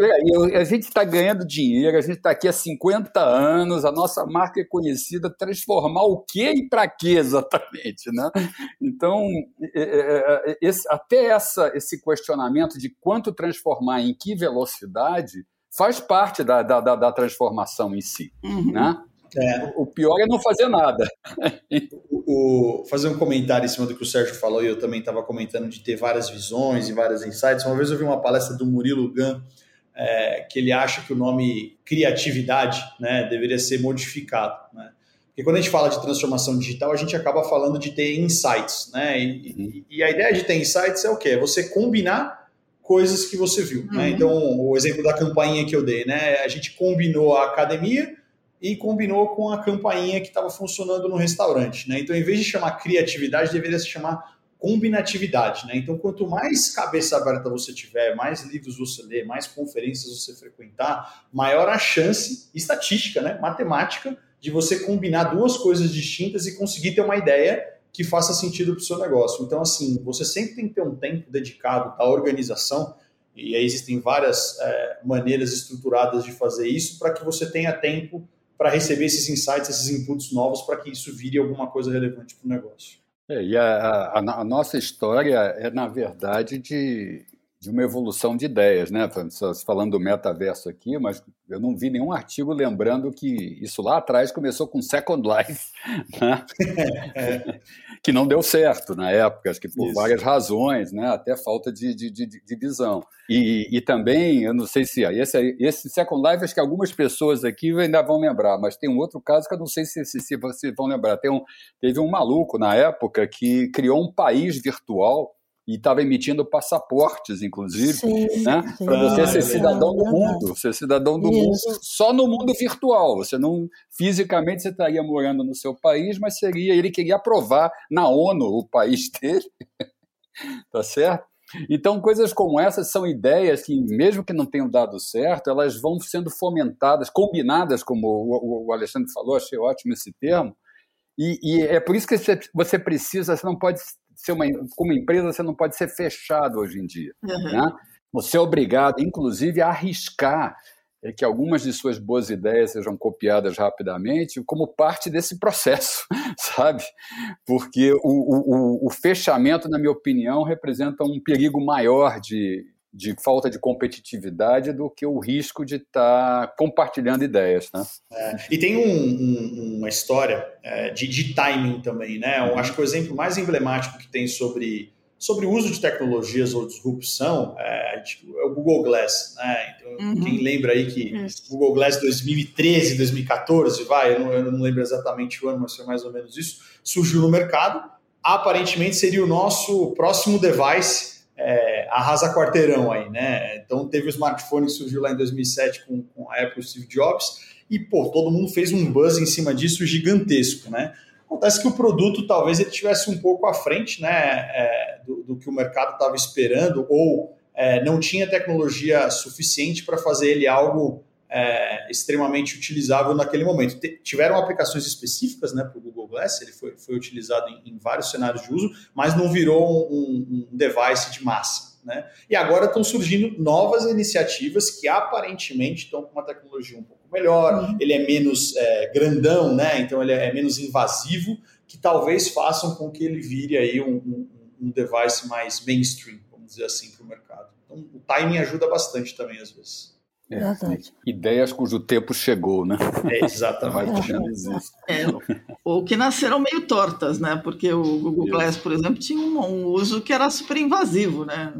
a gente está ganhando dinheiro, a gente está aqui há 50 anos, a nossa marca é conhecida, transformar o quê e para quê exatamente, né? Então, é, é, esse, até essa, esse questionamento de quanto transformar em que velocidade faz parte da, da, da transformação em si, uhum. né? É. O pior é não fazer nada. o, o, fazer um comentário em cima do que o Sérgio falou, e eu também estava comentando de ter várias visões e vários insights. Uma vez eu vi uma palestra do Murilo Gun, é, que ele acha que o nome criatividade né, deveria ser modificado. Né? Porque quando a gente fala de transformação digital, a gente acaba falando de ter insights. Né? E, uhum. e a ideia de ter insights é o quê? É você combinar coisas que você viu. Né? Uhum. Né? Então, o exemplo da campainha que eu dei, né? a gente combinou a academia e combinou com a campainha que estava funcionando no restaurante. Né? Então, em vez de chamar criatividade, deveria se chamar combinatividade. Né? Então, quanto mais cabeça aberta você tiver, mais livros você ler, mais conferências você frequentar, maior a chance, estatística, né? matemática, de você combinar duas coisas distintas e conseguir ter uma ideia que faça sentido para o seu negócio. Então, assim, você sempre tem que ter um tempo dedicado à organização, e aí existem várias é, maneiras estruturadas de fazer isso para que você tenha tempo para receber esses insights, esses inputs novos, para que isso vire alguma coisa relevante para o negócio. É, e a, a, a, nossa história é, na verdade, de, de uma evolução de ideias, né? Falando do metaverso aqui, mas eu não vi nenhum artigo lembrando que isso lá atrás começou com Second Life, né? é. que não deu certo na época, acho que por isso. várias razões, né? até falta de, de, de, de visão. E, e, também, eu não sei se esse, esse Second Life, acho que algumas pessoas aqui ainda vão lembrar, mas tem um outro caso que eu não sei se, se, se vocês vão lembrar. Tem um, teve um maluco na época que criou um país virtual e estava emitindo passaportes, inclusive, né? para você ah, ser é cidadão do mundo, ser cidadão do Isso. mundo só no mundo virtual. Você não fisicamente você estaria morando no seu país, mas seria ele queria aprovar na ONU o país dele, tá certo? Então, coisas como essas são ideias que, mesmo que não tenham dado certo, elas vão sendo fomentadas, combinadas, como o Alexandre falou, achei ótimo esse termo, e, e é por isso que você precisa, você não pode ser uma, como empresa, você não pode ser fechado hoje em dia. Uhum. Né? Você é obrigado, inclusive, a arriscar é que algumas de suas boas ideias sejam copiadas rapidamente como parte desse processo, sabe? Porque o, o, o, fechamento, na minha opinião, representa um perigo maior de, de falta de competitividade do que o risco de estar tá compartilhando ideias, né? É, e tem um, um, uma história é, de, de, timing também, né? Eu acho que o exemplo mais emblemático que tem sobre, sobre o uso de tecnologias ou disrupção é, tipo, é o Google Glass, né? Então, uhum. quem lembra aí que o Google Glass 2013, 2014, vai, eu não, eu não lembro exatamente o ano, mas foi mais ou menos isso, surgiu no mercado. Aparentemente seria o nosso próximo device é, arrasa quarteirão aí, né? Então teve o smartphone que surgiu lá em 2007 com, com a Apple Steve Jobs e, pô, todo mundo fez um buzz em cima disso gigantesco, né? Acontece que o produto talvez ele tivesse um pouco à frente, né, é, do, do, que o mercado estava esperando ou é, não tinha tecnologia suficiente para fazer ele algo é, extremamente utilizável naquele momento. tiveram aplicações específicas né, para o Google Glass, ele foi, foi utilizado em, em, vários cenários de uso, mas não virou um, um device de massa. Né? E agora estão surgindo novas iniciativas que aparentemente estão com uma tecnologia um pouco melhor, uhum. ele é menos é, grandão, né? então ele é menos invasivo, que talvez façam com que ele vire aí um, um, um device mais mainstream, vamos dizer assim, para o mercado. Então o timing ajuda bastante também às vezes. É, ideias cujo tempo chegou, né? É, exatamente. É, ou que nasceram meio tortas, né? Porque o Google Glass, por exemplo, tinha um, um uso que era super invasivo, né?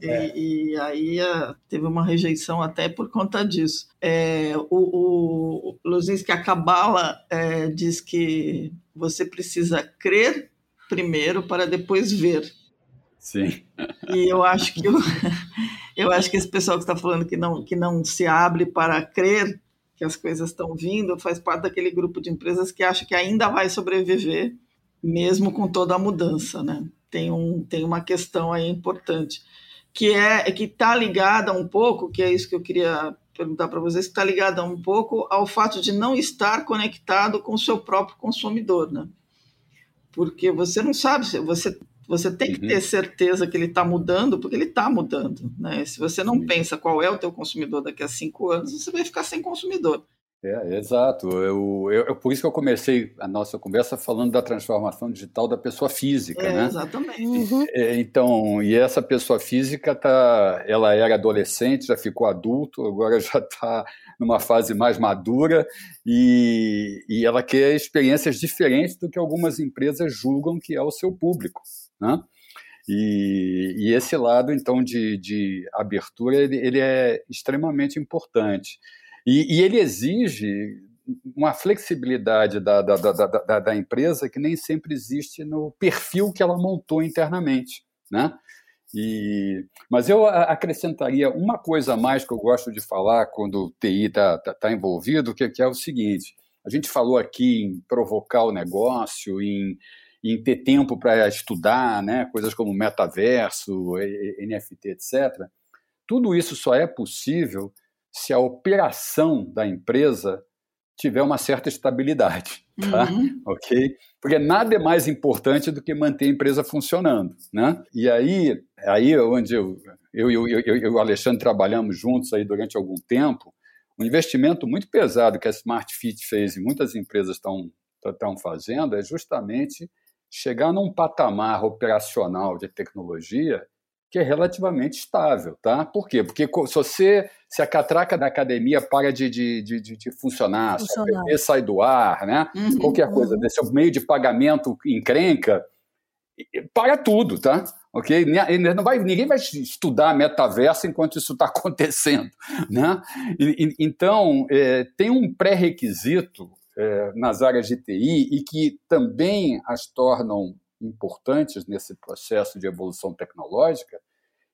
E, é. e, aí a, teve uma rejeição até por conta disso. É, o, o Luzinski, a Cabala é, diz que você precisa crer primeiro para depois ver. Sim. E eu acho que... Eu acho que esse pessoal que está falando que não, que não se abre para crer que as coisas estão vindo faz parte daquele grupo de empresas que acha que ainda vai sobreviver, mesmo com toda a mudança. Né? Tem, um, tem uma questão aí importante, que é que está ligada um pouco, que é isso que eu queria perguntar para vocês, está ligada um pouco ao fato de não estar conectado com o seu próprio consumidor. Né? Porque você não sabe, você você tem que uhum. ter certeza que ele está mudando, porque ele está mudando. Né? Se você não pensa qual é o teu consumidor daqui a cinco anos, você vai ficar sem consumidor. É, exato. Eu, eu, eu, por isso que eu comecei a nossa conversa falando da transformação digital da pessoa física, é, né? Exatamente. Uhum. É, então, e essa pessoa física tá, ela era adolescente, já ficou adulto, agora já está numa fase mais madura e, e ela quer experiências diferentes do que algumas empresas julgam que é o seu público. Né? E, e, esse lado, então, de, de abertura, ele, ele, é extremamente importante. E, e ele exige uma flexibilidade da, da, da, da, empresa que nem sempre existe no perfil que ela montou internamente. Né? E, mas eu acrescentaria uma coisa a mais que eu gosto de falar quando o TI está tá, tá envolvido, que, que, é o seguinte: a gente falou aqui em provocar o negócio, em, em ter tempo para estudar, né, coisas como metaverso, NFT, etc. Tudo isso só é possível se a operação da empresa tiver uma certa estabilidade, tá? Uhum. ok? Porque nada é mais importante do que manter a empresa funcionando, né? E aí, aí onde eu, eu, eu, eu, e o Alexandre trabalhamos juntos aí durante algum tempo, um investimento muito pesado que a Smart Fit fez e muitas empresas estão estão fazendo é justamente chegar num patamar operacional de tecnologia que é relativamente estável, tá? Por quê? Porque se você, se a catraca da academia para de, de, de, de funcionar, funcionar. se sai do ar, né? Uhum, Qualquer coisa uhum. desse meio de pagamento encrenca, para tudo, tá? Ok? Não vai, ninguém vai estudar metaverso enquanto isso está acontecendo, né? E, então, é, tem um pré-requisito é, nas áreas de TI e que também as tornam importantes nesse processo de evolução tecnológica,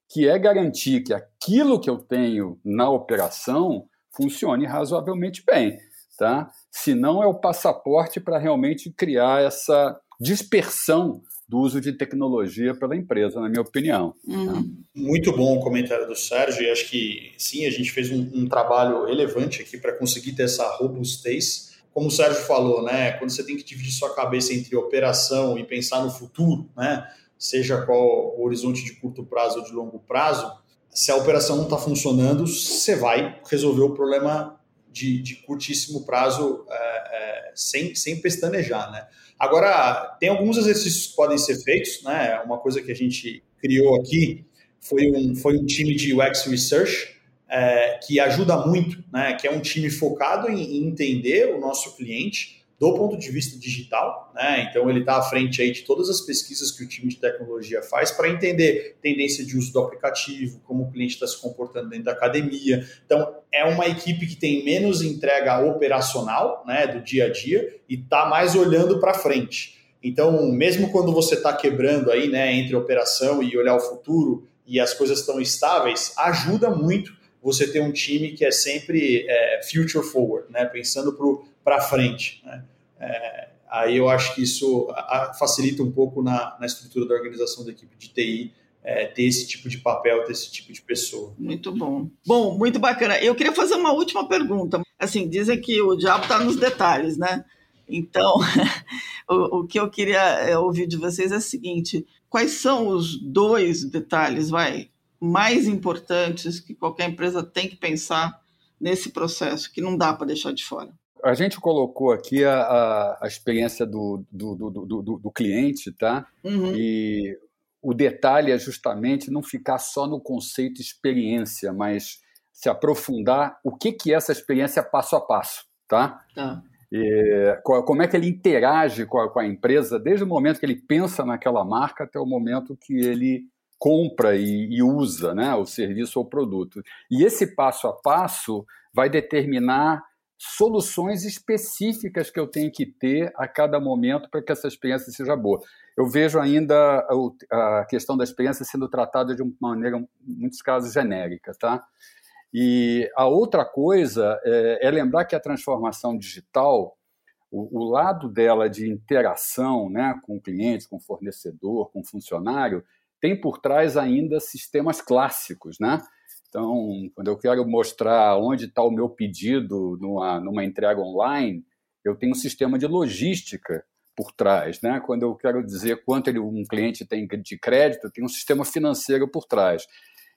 que é garantir que aquilo que eu tenho na operação funcione razoavelmente bem, tá? Senão é o passaporte para realmente criar essa dispersão do uso de tecnologia pela empresa, na minha opinião. Uhum. Muito bom o comentário do Sérgio, e acho que sim, a gente fez um, um trabalho relevante aqui para conseguir ter essa robustez como o Sérgio falou, né, quando você tem que dividir sua cabeça entre operação e pensar no futuro, né, seja qual o horizonte de curto prazo ou de longo prazo, se a operação não está funcionando, você vai resolver o problema de, de curtíssimo prazo é, é, sem, sem pestanejar, né? Agora, tem alguns exercícios que podem ser feitos, né? Uma coisa que a gente criou aqui foi um, foi um time de UX Research, é, que ajuda muito, né, que é um time focado em, em, entender o nosso cliente do ponto de vista digital, né? Então ele está à frente aí de todas as pesquisas que o time de tecnologia faz para entender tendência de uso do aplicativo, como o cliente está se comportando dentro da academia. Então é uma equipe que tem menos entrega operacional, né, do dia a dia e está mais olhando para frente. Então, mesmo quando você está quebrando aí, né, entre operação e olhar o futuro e as coisas estão estáveis, ajuda muito você ter um time que é sempre é, future forward, né? pensando para frente. Né? É, aí eu acho que isso facilita um pouco na, na estrutura da organização da equipe de TI, é, ter esse tipo de papel, ter esse tipo de pessoa. Muito bom. Bom, muito bacana. Eu queria fazer uma última pergunta. Assim, dizem que o diabo está nos detalhes, né? Então, o, o, que eu queria é, ouvir de vocês é o seguinte: quais são os dois detalhes, vai, mais importantes que qualquer empresa tem que pensar nesse processo, que não dá para deixar de fora? A gente colocou aqui a, a, a experiência do, do, do, do, cliente, tá? Uhum. E o detalhe é justamente não ficar só no conceito experiência, mas se aprofundar o que, que é essa experiência passo a passo, tá? tá. E, como é que ele interage com a, com a empresa desde o momento que ele pensa naquela marca até o momento que ele compra e, e, usa né, o serviço ou produto. E esse passo a passo vai determinar soluções específicas que eu tenho que ter a cada momento para que essa experiência seja boa. Eu vejo ainda a, questão da experiência sendo tratada de uma maneira, em muitos casos, genérica. Tá? E a outra coisa é, é lembrar que a transformação digital o, o, lado dela de interação né, com o cliente, com o fornecedor, com o funcionário, tem por trás ainda sistemas clássicos, né? Então, quando eu quero mostrar onde está o meu pedido numa, numa entrega online, eu tenho um sistema de logística por trás, né? Quando eu quero dizer quanto ele, um cliente tem de crédito, tem um sistema financeiro por trás.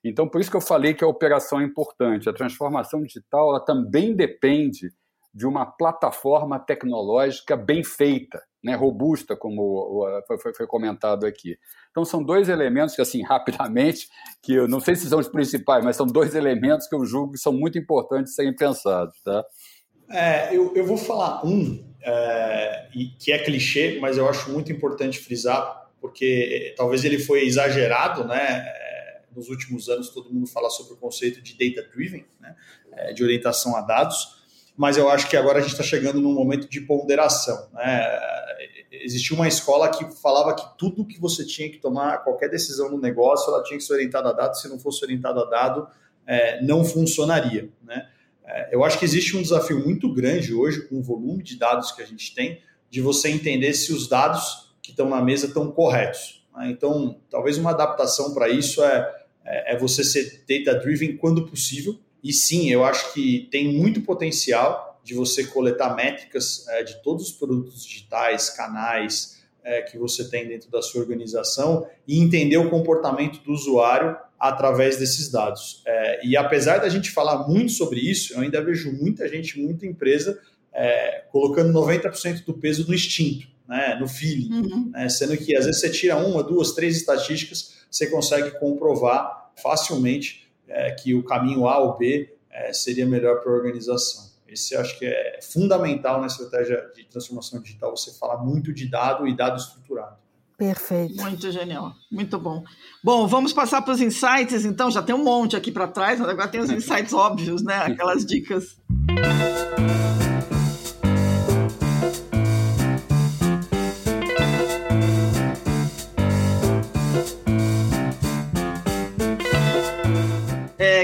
Então, por isso que eu falei que a operação é importante. A transformação digital ela também depende de uma plataforma tecnológica bem feita, né, robusta, como foi, comentado aqui. Então, são dois elementos que, assim, rapidamente, que eu não sei se são os principais, mas são dois elementos que eu julgo que são muito importantes serem pensados. Tá? É, eu, eu vou falar um, é, que é clichê, mas eu acho muito importante frisar, porque talvez ele foi exagerado, né? É, nos últimos anos, todo mundo fala sobre o conceito de data-driven, né, é, de orientação a dados mas eu acho que agora a gente está chegando num momento de ponderação. Né? existia uma escola que falava que tudo que você tinha que tomar, qualquer decisão no negócio, ela tinha que ser orientada a dado, se não fosse orientada a dado, é, não funcionaria. Né? É, eu acho que existe um desafio muito grande hoje, com o volume de dados que a gente tem, de você entender se os dados que estão na mesa estão corretos. Né? Então, talvez uma adaptação para isso é, é, é você ser data-driven quando possível. E sim, eu acho que tem muito potencial de você coletar métricas é, de todos os produtos digitais, canais é, que você tem dentro da sua organização e entender o comportamento do usuário através desses dados. É, e apesar da gente falar muito sobre isso, eu ainda vejo muita gente, muita empresa é, colocando 90% do peso no instinto, né, no feeling, uhum. né, sendo que às vezes você tira uma, duas, três estatísticas, você consegue comprovar facilmente é, que o caminho A ou B é, seria melhor para a organização. Esse acho que é fundamental na estratégia de transformação digital, você falar muito de dado e dado estruturado. Perfeito. Muito genial, muito bom. Bom, vamos passar para os insights, então, já tem um monte aqui para trás, mas agora tem os insights óbvios, né? Aquelas dicas.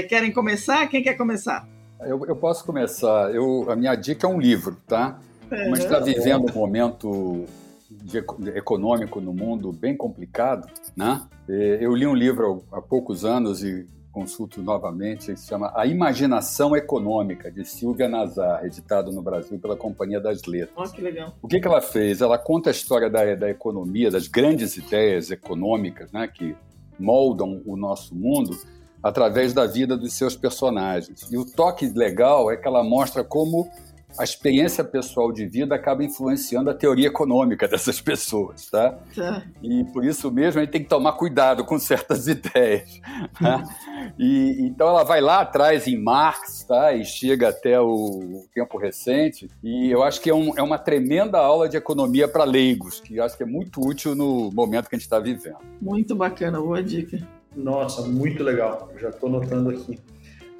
Querem começar? Quem quer começar? Eu, eu posso começar. Eu, a minha dica é um livro, tá? É. Gente está vivendo um momento de, de, econômico no mundo bem complicado, né? Eu li um livro há poucos anos e consulto novamente, que se chama A Imaginação Econômica, de Silvia Nazar, editado no Brasil pela Companhia das Letras. Oh, que legal. O que, que ela fez? Ela conta a história da, da economia, das grandes ideias econômicas né, que moldam o nosso mundo, através da vida dos seus personagens. E o toque legal é que ela mostra como a experiência pessoal de vida acaba influenciando a teoria econômica dessas pessoas, tá? tá. E por isso mesmo a gente tem que tomar cuidado com certas ideias. Tá? E, então ela vai lá atrás em Marx, tá? E chega até o tempo recente. E eu acho que é, um, é uma tremenda aula de economia para leigos, que eu acho que é muito útil no momento que a gente está vivendo. Muito bacana, boa dica. Nossa, muito legal. já estou notando aqui.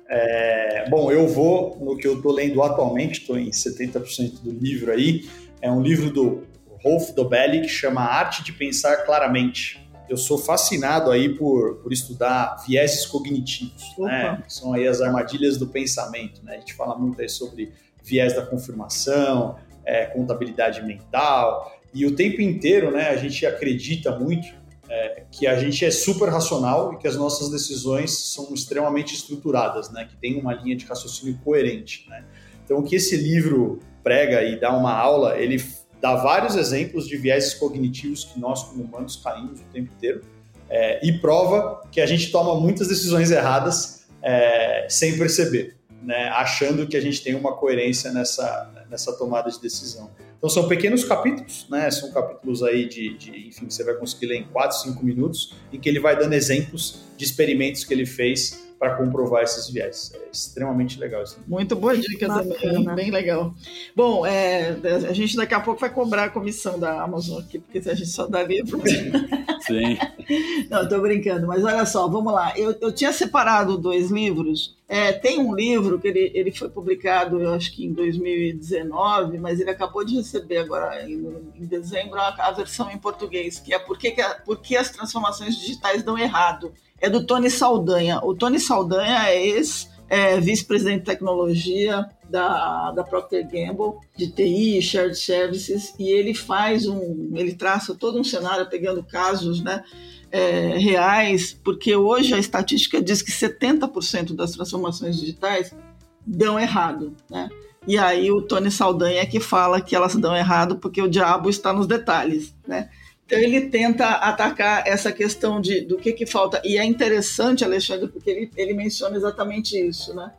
É, bom, eu vou no que eu estou lendo atualmente, estou em 70% do livro aí. É um livro do Rolf Dobelli que chama Arte de Pensar Claramente. Eu sou fascinado aí por, por estudar vieses cognitivos, né? São aí as armadilhas do pensamento, né? A gente fala muito aí sobre viés da confirmação, é, contabilidade mental, e o tempo inteiro, né, a gente acredita muito é, que a gente é super racional e que as nossas decisões são extremamente estruturadas, né? Que tem uma linha de raciocínio coerente, né? Então, o que esse livro prega e dá uma aula, ele dá vários exemplos de vieses cognitivos que nós, como humanos, caímos o tempo inteiro é, e prova que a gente toma muitas decisões erradas é, sem perceber, né? Achando que a gente tem uma coerência nessa, nessa tomada de decisão. Então são pequenos capítulos, né? São capítulos aí de, de, enfim, você vai conseguir ler em 4, 5 minutos, em que ele vai dando exemplos de experimentos que ele fez para comprovar esses viés. É extremamente legal isso. Muito boa dica também, bem legal. Bom, é, a gente daqui a pouco vai cobrar a comissão da Amazon aqui, porque a gente só dá livro. Sim. Não, estou brincando, mas olha só, vamos lá. Eu, eu tinha separado dois livros. É, tem um livro que ele, ele foi publicado, eu acho que em 2019, mas ele acabou de receber agora em, em dezembro a, a, versão em português, que é Por que, que, a, por que as transformações digitais dão errado é do Tony Saldanha. O Tony Saldanha é ex é, vice-presidente de tecnologia da, da Procter Gamble, de TI, Shared Services, e ele faz um, ele traça todo um cenário pegando casos, né, é, reais, porque hoje a estatística diz que 70% das transformações digitais dão errado, né? E aí o Tony Saldanha é que fala que elas dão errado porque o diabo está nos detalhes, né? Então ele tenta atacar essa questão de do que, que falta. E é interessante, Alexandre, porque ele, ele menciona exatamente isso, né?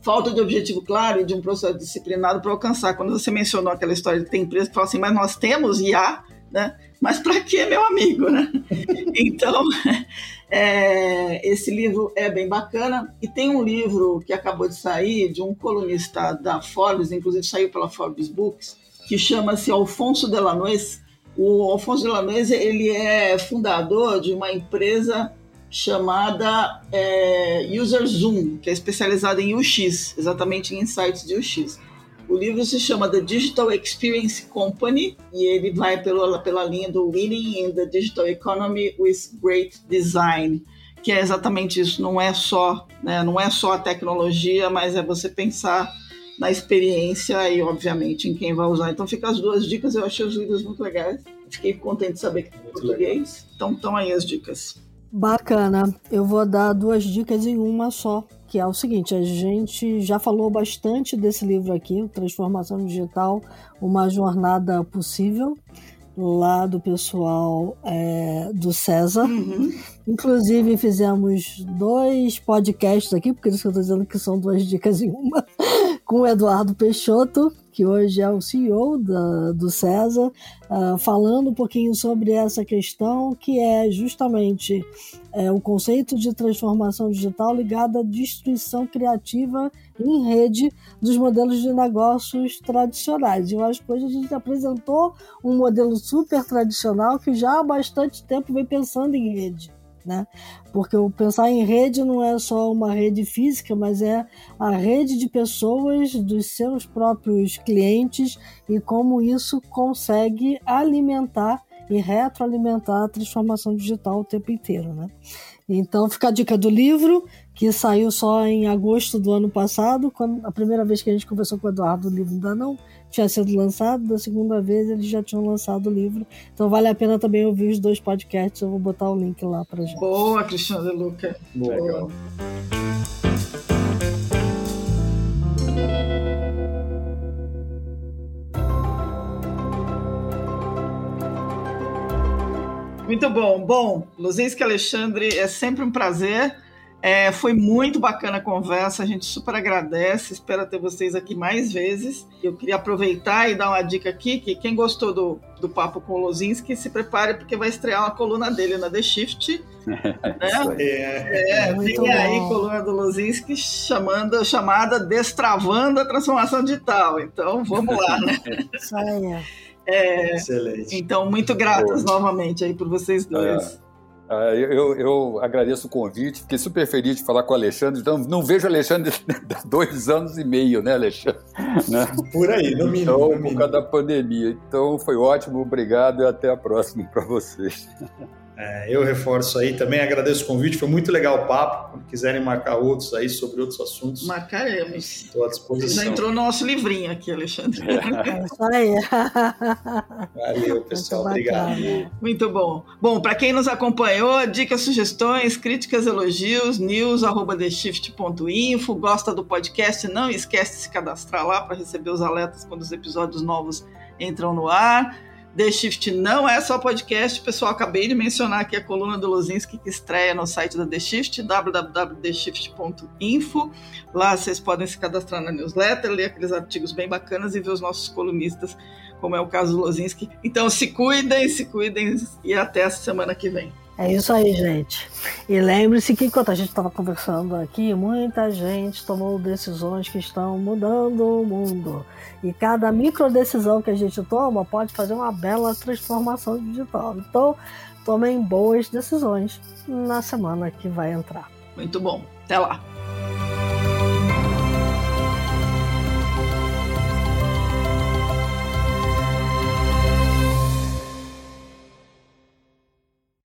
Falta de objetivo claro e de um processo disciplinado para alcançar. Quando você mencionou aquela história de tem empresa que fala assim, mas nós temos IA, né? Mas para que, meu amigo, né? então, é, esse livro é bem bacana. E tem um livro que acabou de sair de um colunista da Forbes, inclusive saiu pela Forbes Books, que chama-se Alfonso Delanoes, o Alfonso de Lamese ele é fundador de uma empresa chamada é, User Zoom, que é especializada em UX, exatamente em insights de UX. O livro se chama The Digital Experience Company e ele vai pela, pela linha do Winning in the Digital Economy with Great Design, que é exatamente isso. Não é só, né, não é só a tecnologia, mas é você pensar na experiência e, obviamente, em quem vai usar. Então, fica as duas dicas. Eu achei os livros muito legais. Fiquei contente de saber que tem português. Então, estão aí as dicas. Bacana. Eu vou dar duas dicas em uma só, que é o seguinte: a gente já falou bastante desse livro aqui, Transformação Digital, uma jornada possível, lá do pessoal é, do César. Uhum. Inclusive, fizemos dois podcasts aqui, porque isso que eu estou dizendo que são duas dicas em uma, com o Eduardo Peixoto, que hoje é o CEO da, do César, uh, falando um pouquinho sobre essa questão, que é justamente é, o conceito de transformação digital ligado à destruição criativa em rede dos modelos de negócios tradicionais. Eu acho que hoje a gente apresentou um modelo super tradicional que já há bastante tempo vem pensando em rede né? Porque o pensar em rede não é só uma rede física, mas é a rede de pessoas dos seus próprios clientes e como isso consegue alimentar e retroalimentar a transformação digital o tempo inteiro, né? Então fica a dica do livro, que saiu só em agosto do ano passado, quando a primeira vez que a gente conversou com o Eduardo, o livro ainda não tinha sido lançado, da segunda vez eles já tinham lançado o livro. Então vale a pena também ouvir os dois podcasts, eu vou botar o link lá pra gente. Boa, Cristiano de Luca. Boa. Legal. Muito bom. Bom, Luzinski Alexandre, é sempre um prazer. É, foi muito bacana a conversa, a gente super agradece, espero ter vocês aqui mais vezes. Eu queria aproveitar e dar uma dica aqui, que quem gostou do, do papo com o Lozinski, se prepare porque vai estrear uma coluna dele na The Shift. né? É, é vem aí coluna do Lozinski chamando, chamada Destravando a Transformação Digital. Então, vamos lá, né? Isso aí. É, Excelente. Então, muito gratas Boa. novamente aí por vocês dois. É. eu, eu, agradeço o convite, fiquei super feliz de falar com o Alexandre. Então, não vejo o Alexandre há dois anos e meio, né, Alexandre? Né? Por aí, no mínimo. Então, por causa da pandemia. Então, foi ótimo, obrigado e até a próxima para vocês. É, eu reforço aí também, agradeço o convite, foi muito legal o papo. Quando quiserem marcar outros aí sobre outros assuntos. Marcaremos. Estou à disposição. Já entrou no nosso livrinho aqui, Alexandre. É isso aí. Valeu, pessoal. Muito Obrigado. Muito bom. Bom, para quem nos acompanhou, dicas, sugestões, críticas, elogios, news.theshift.info. Gosta do podcast? Não esquece de se cadastrar lá para receber os alertas quando os episódios novos entram no ar. The Shift não é só podcast, pessoal. Acabei de mencionar aqui a coluna do Lozinski que estreia no site da The Shift, www.theshift.info. Lá vocês podem se cadastrar na newsletter, ler aqueles artigos bem bacanas e ver os nossos colunistas, como é o caso do Lozinski. Então se cuidem, se cuidem e até a semana que vem. É isso aí, gente. E lembre-se que enquanto a gente estava conversando aqui, muita gente tomou decisões que estão mudando o mundo. E cada micro decisão que a gente toma pode fazer uma bela transformação digital. Então, tomem boas decisões na semana que vai entrar. Muito bom. Até lá.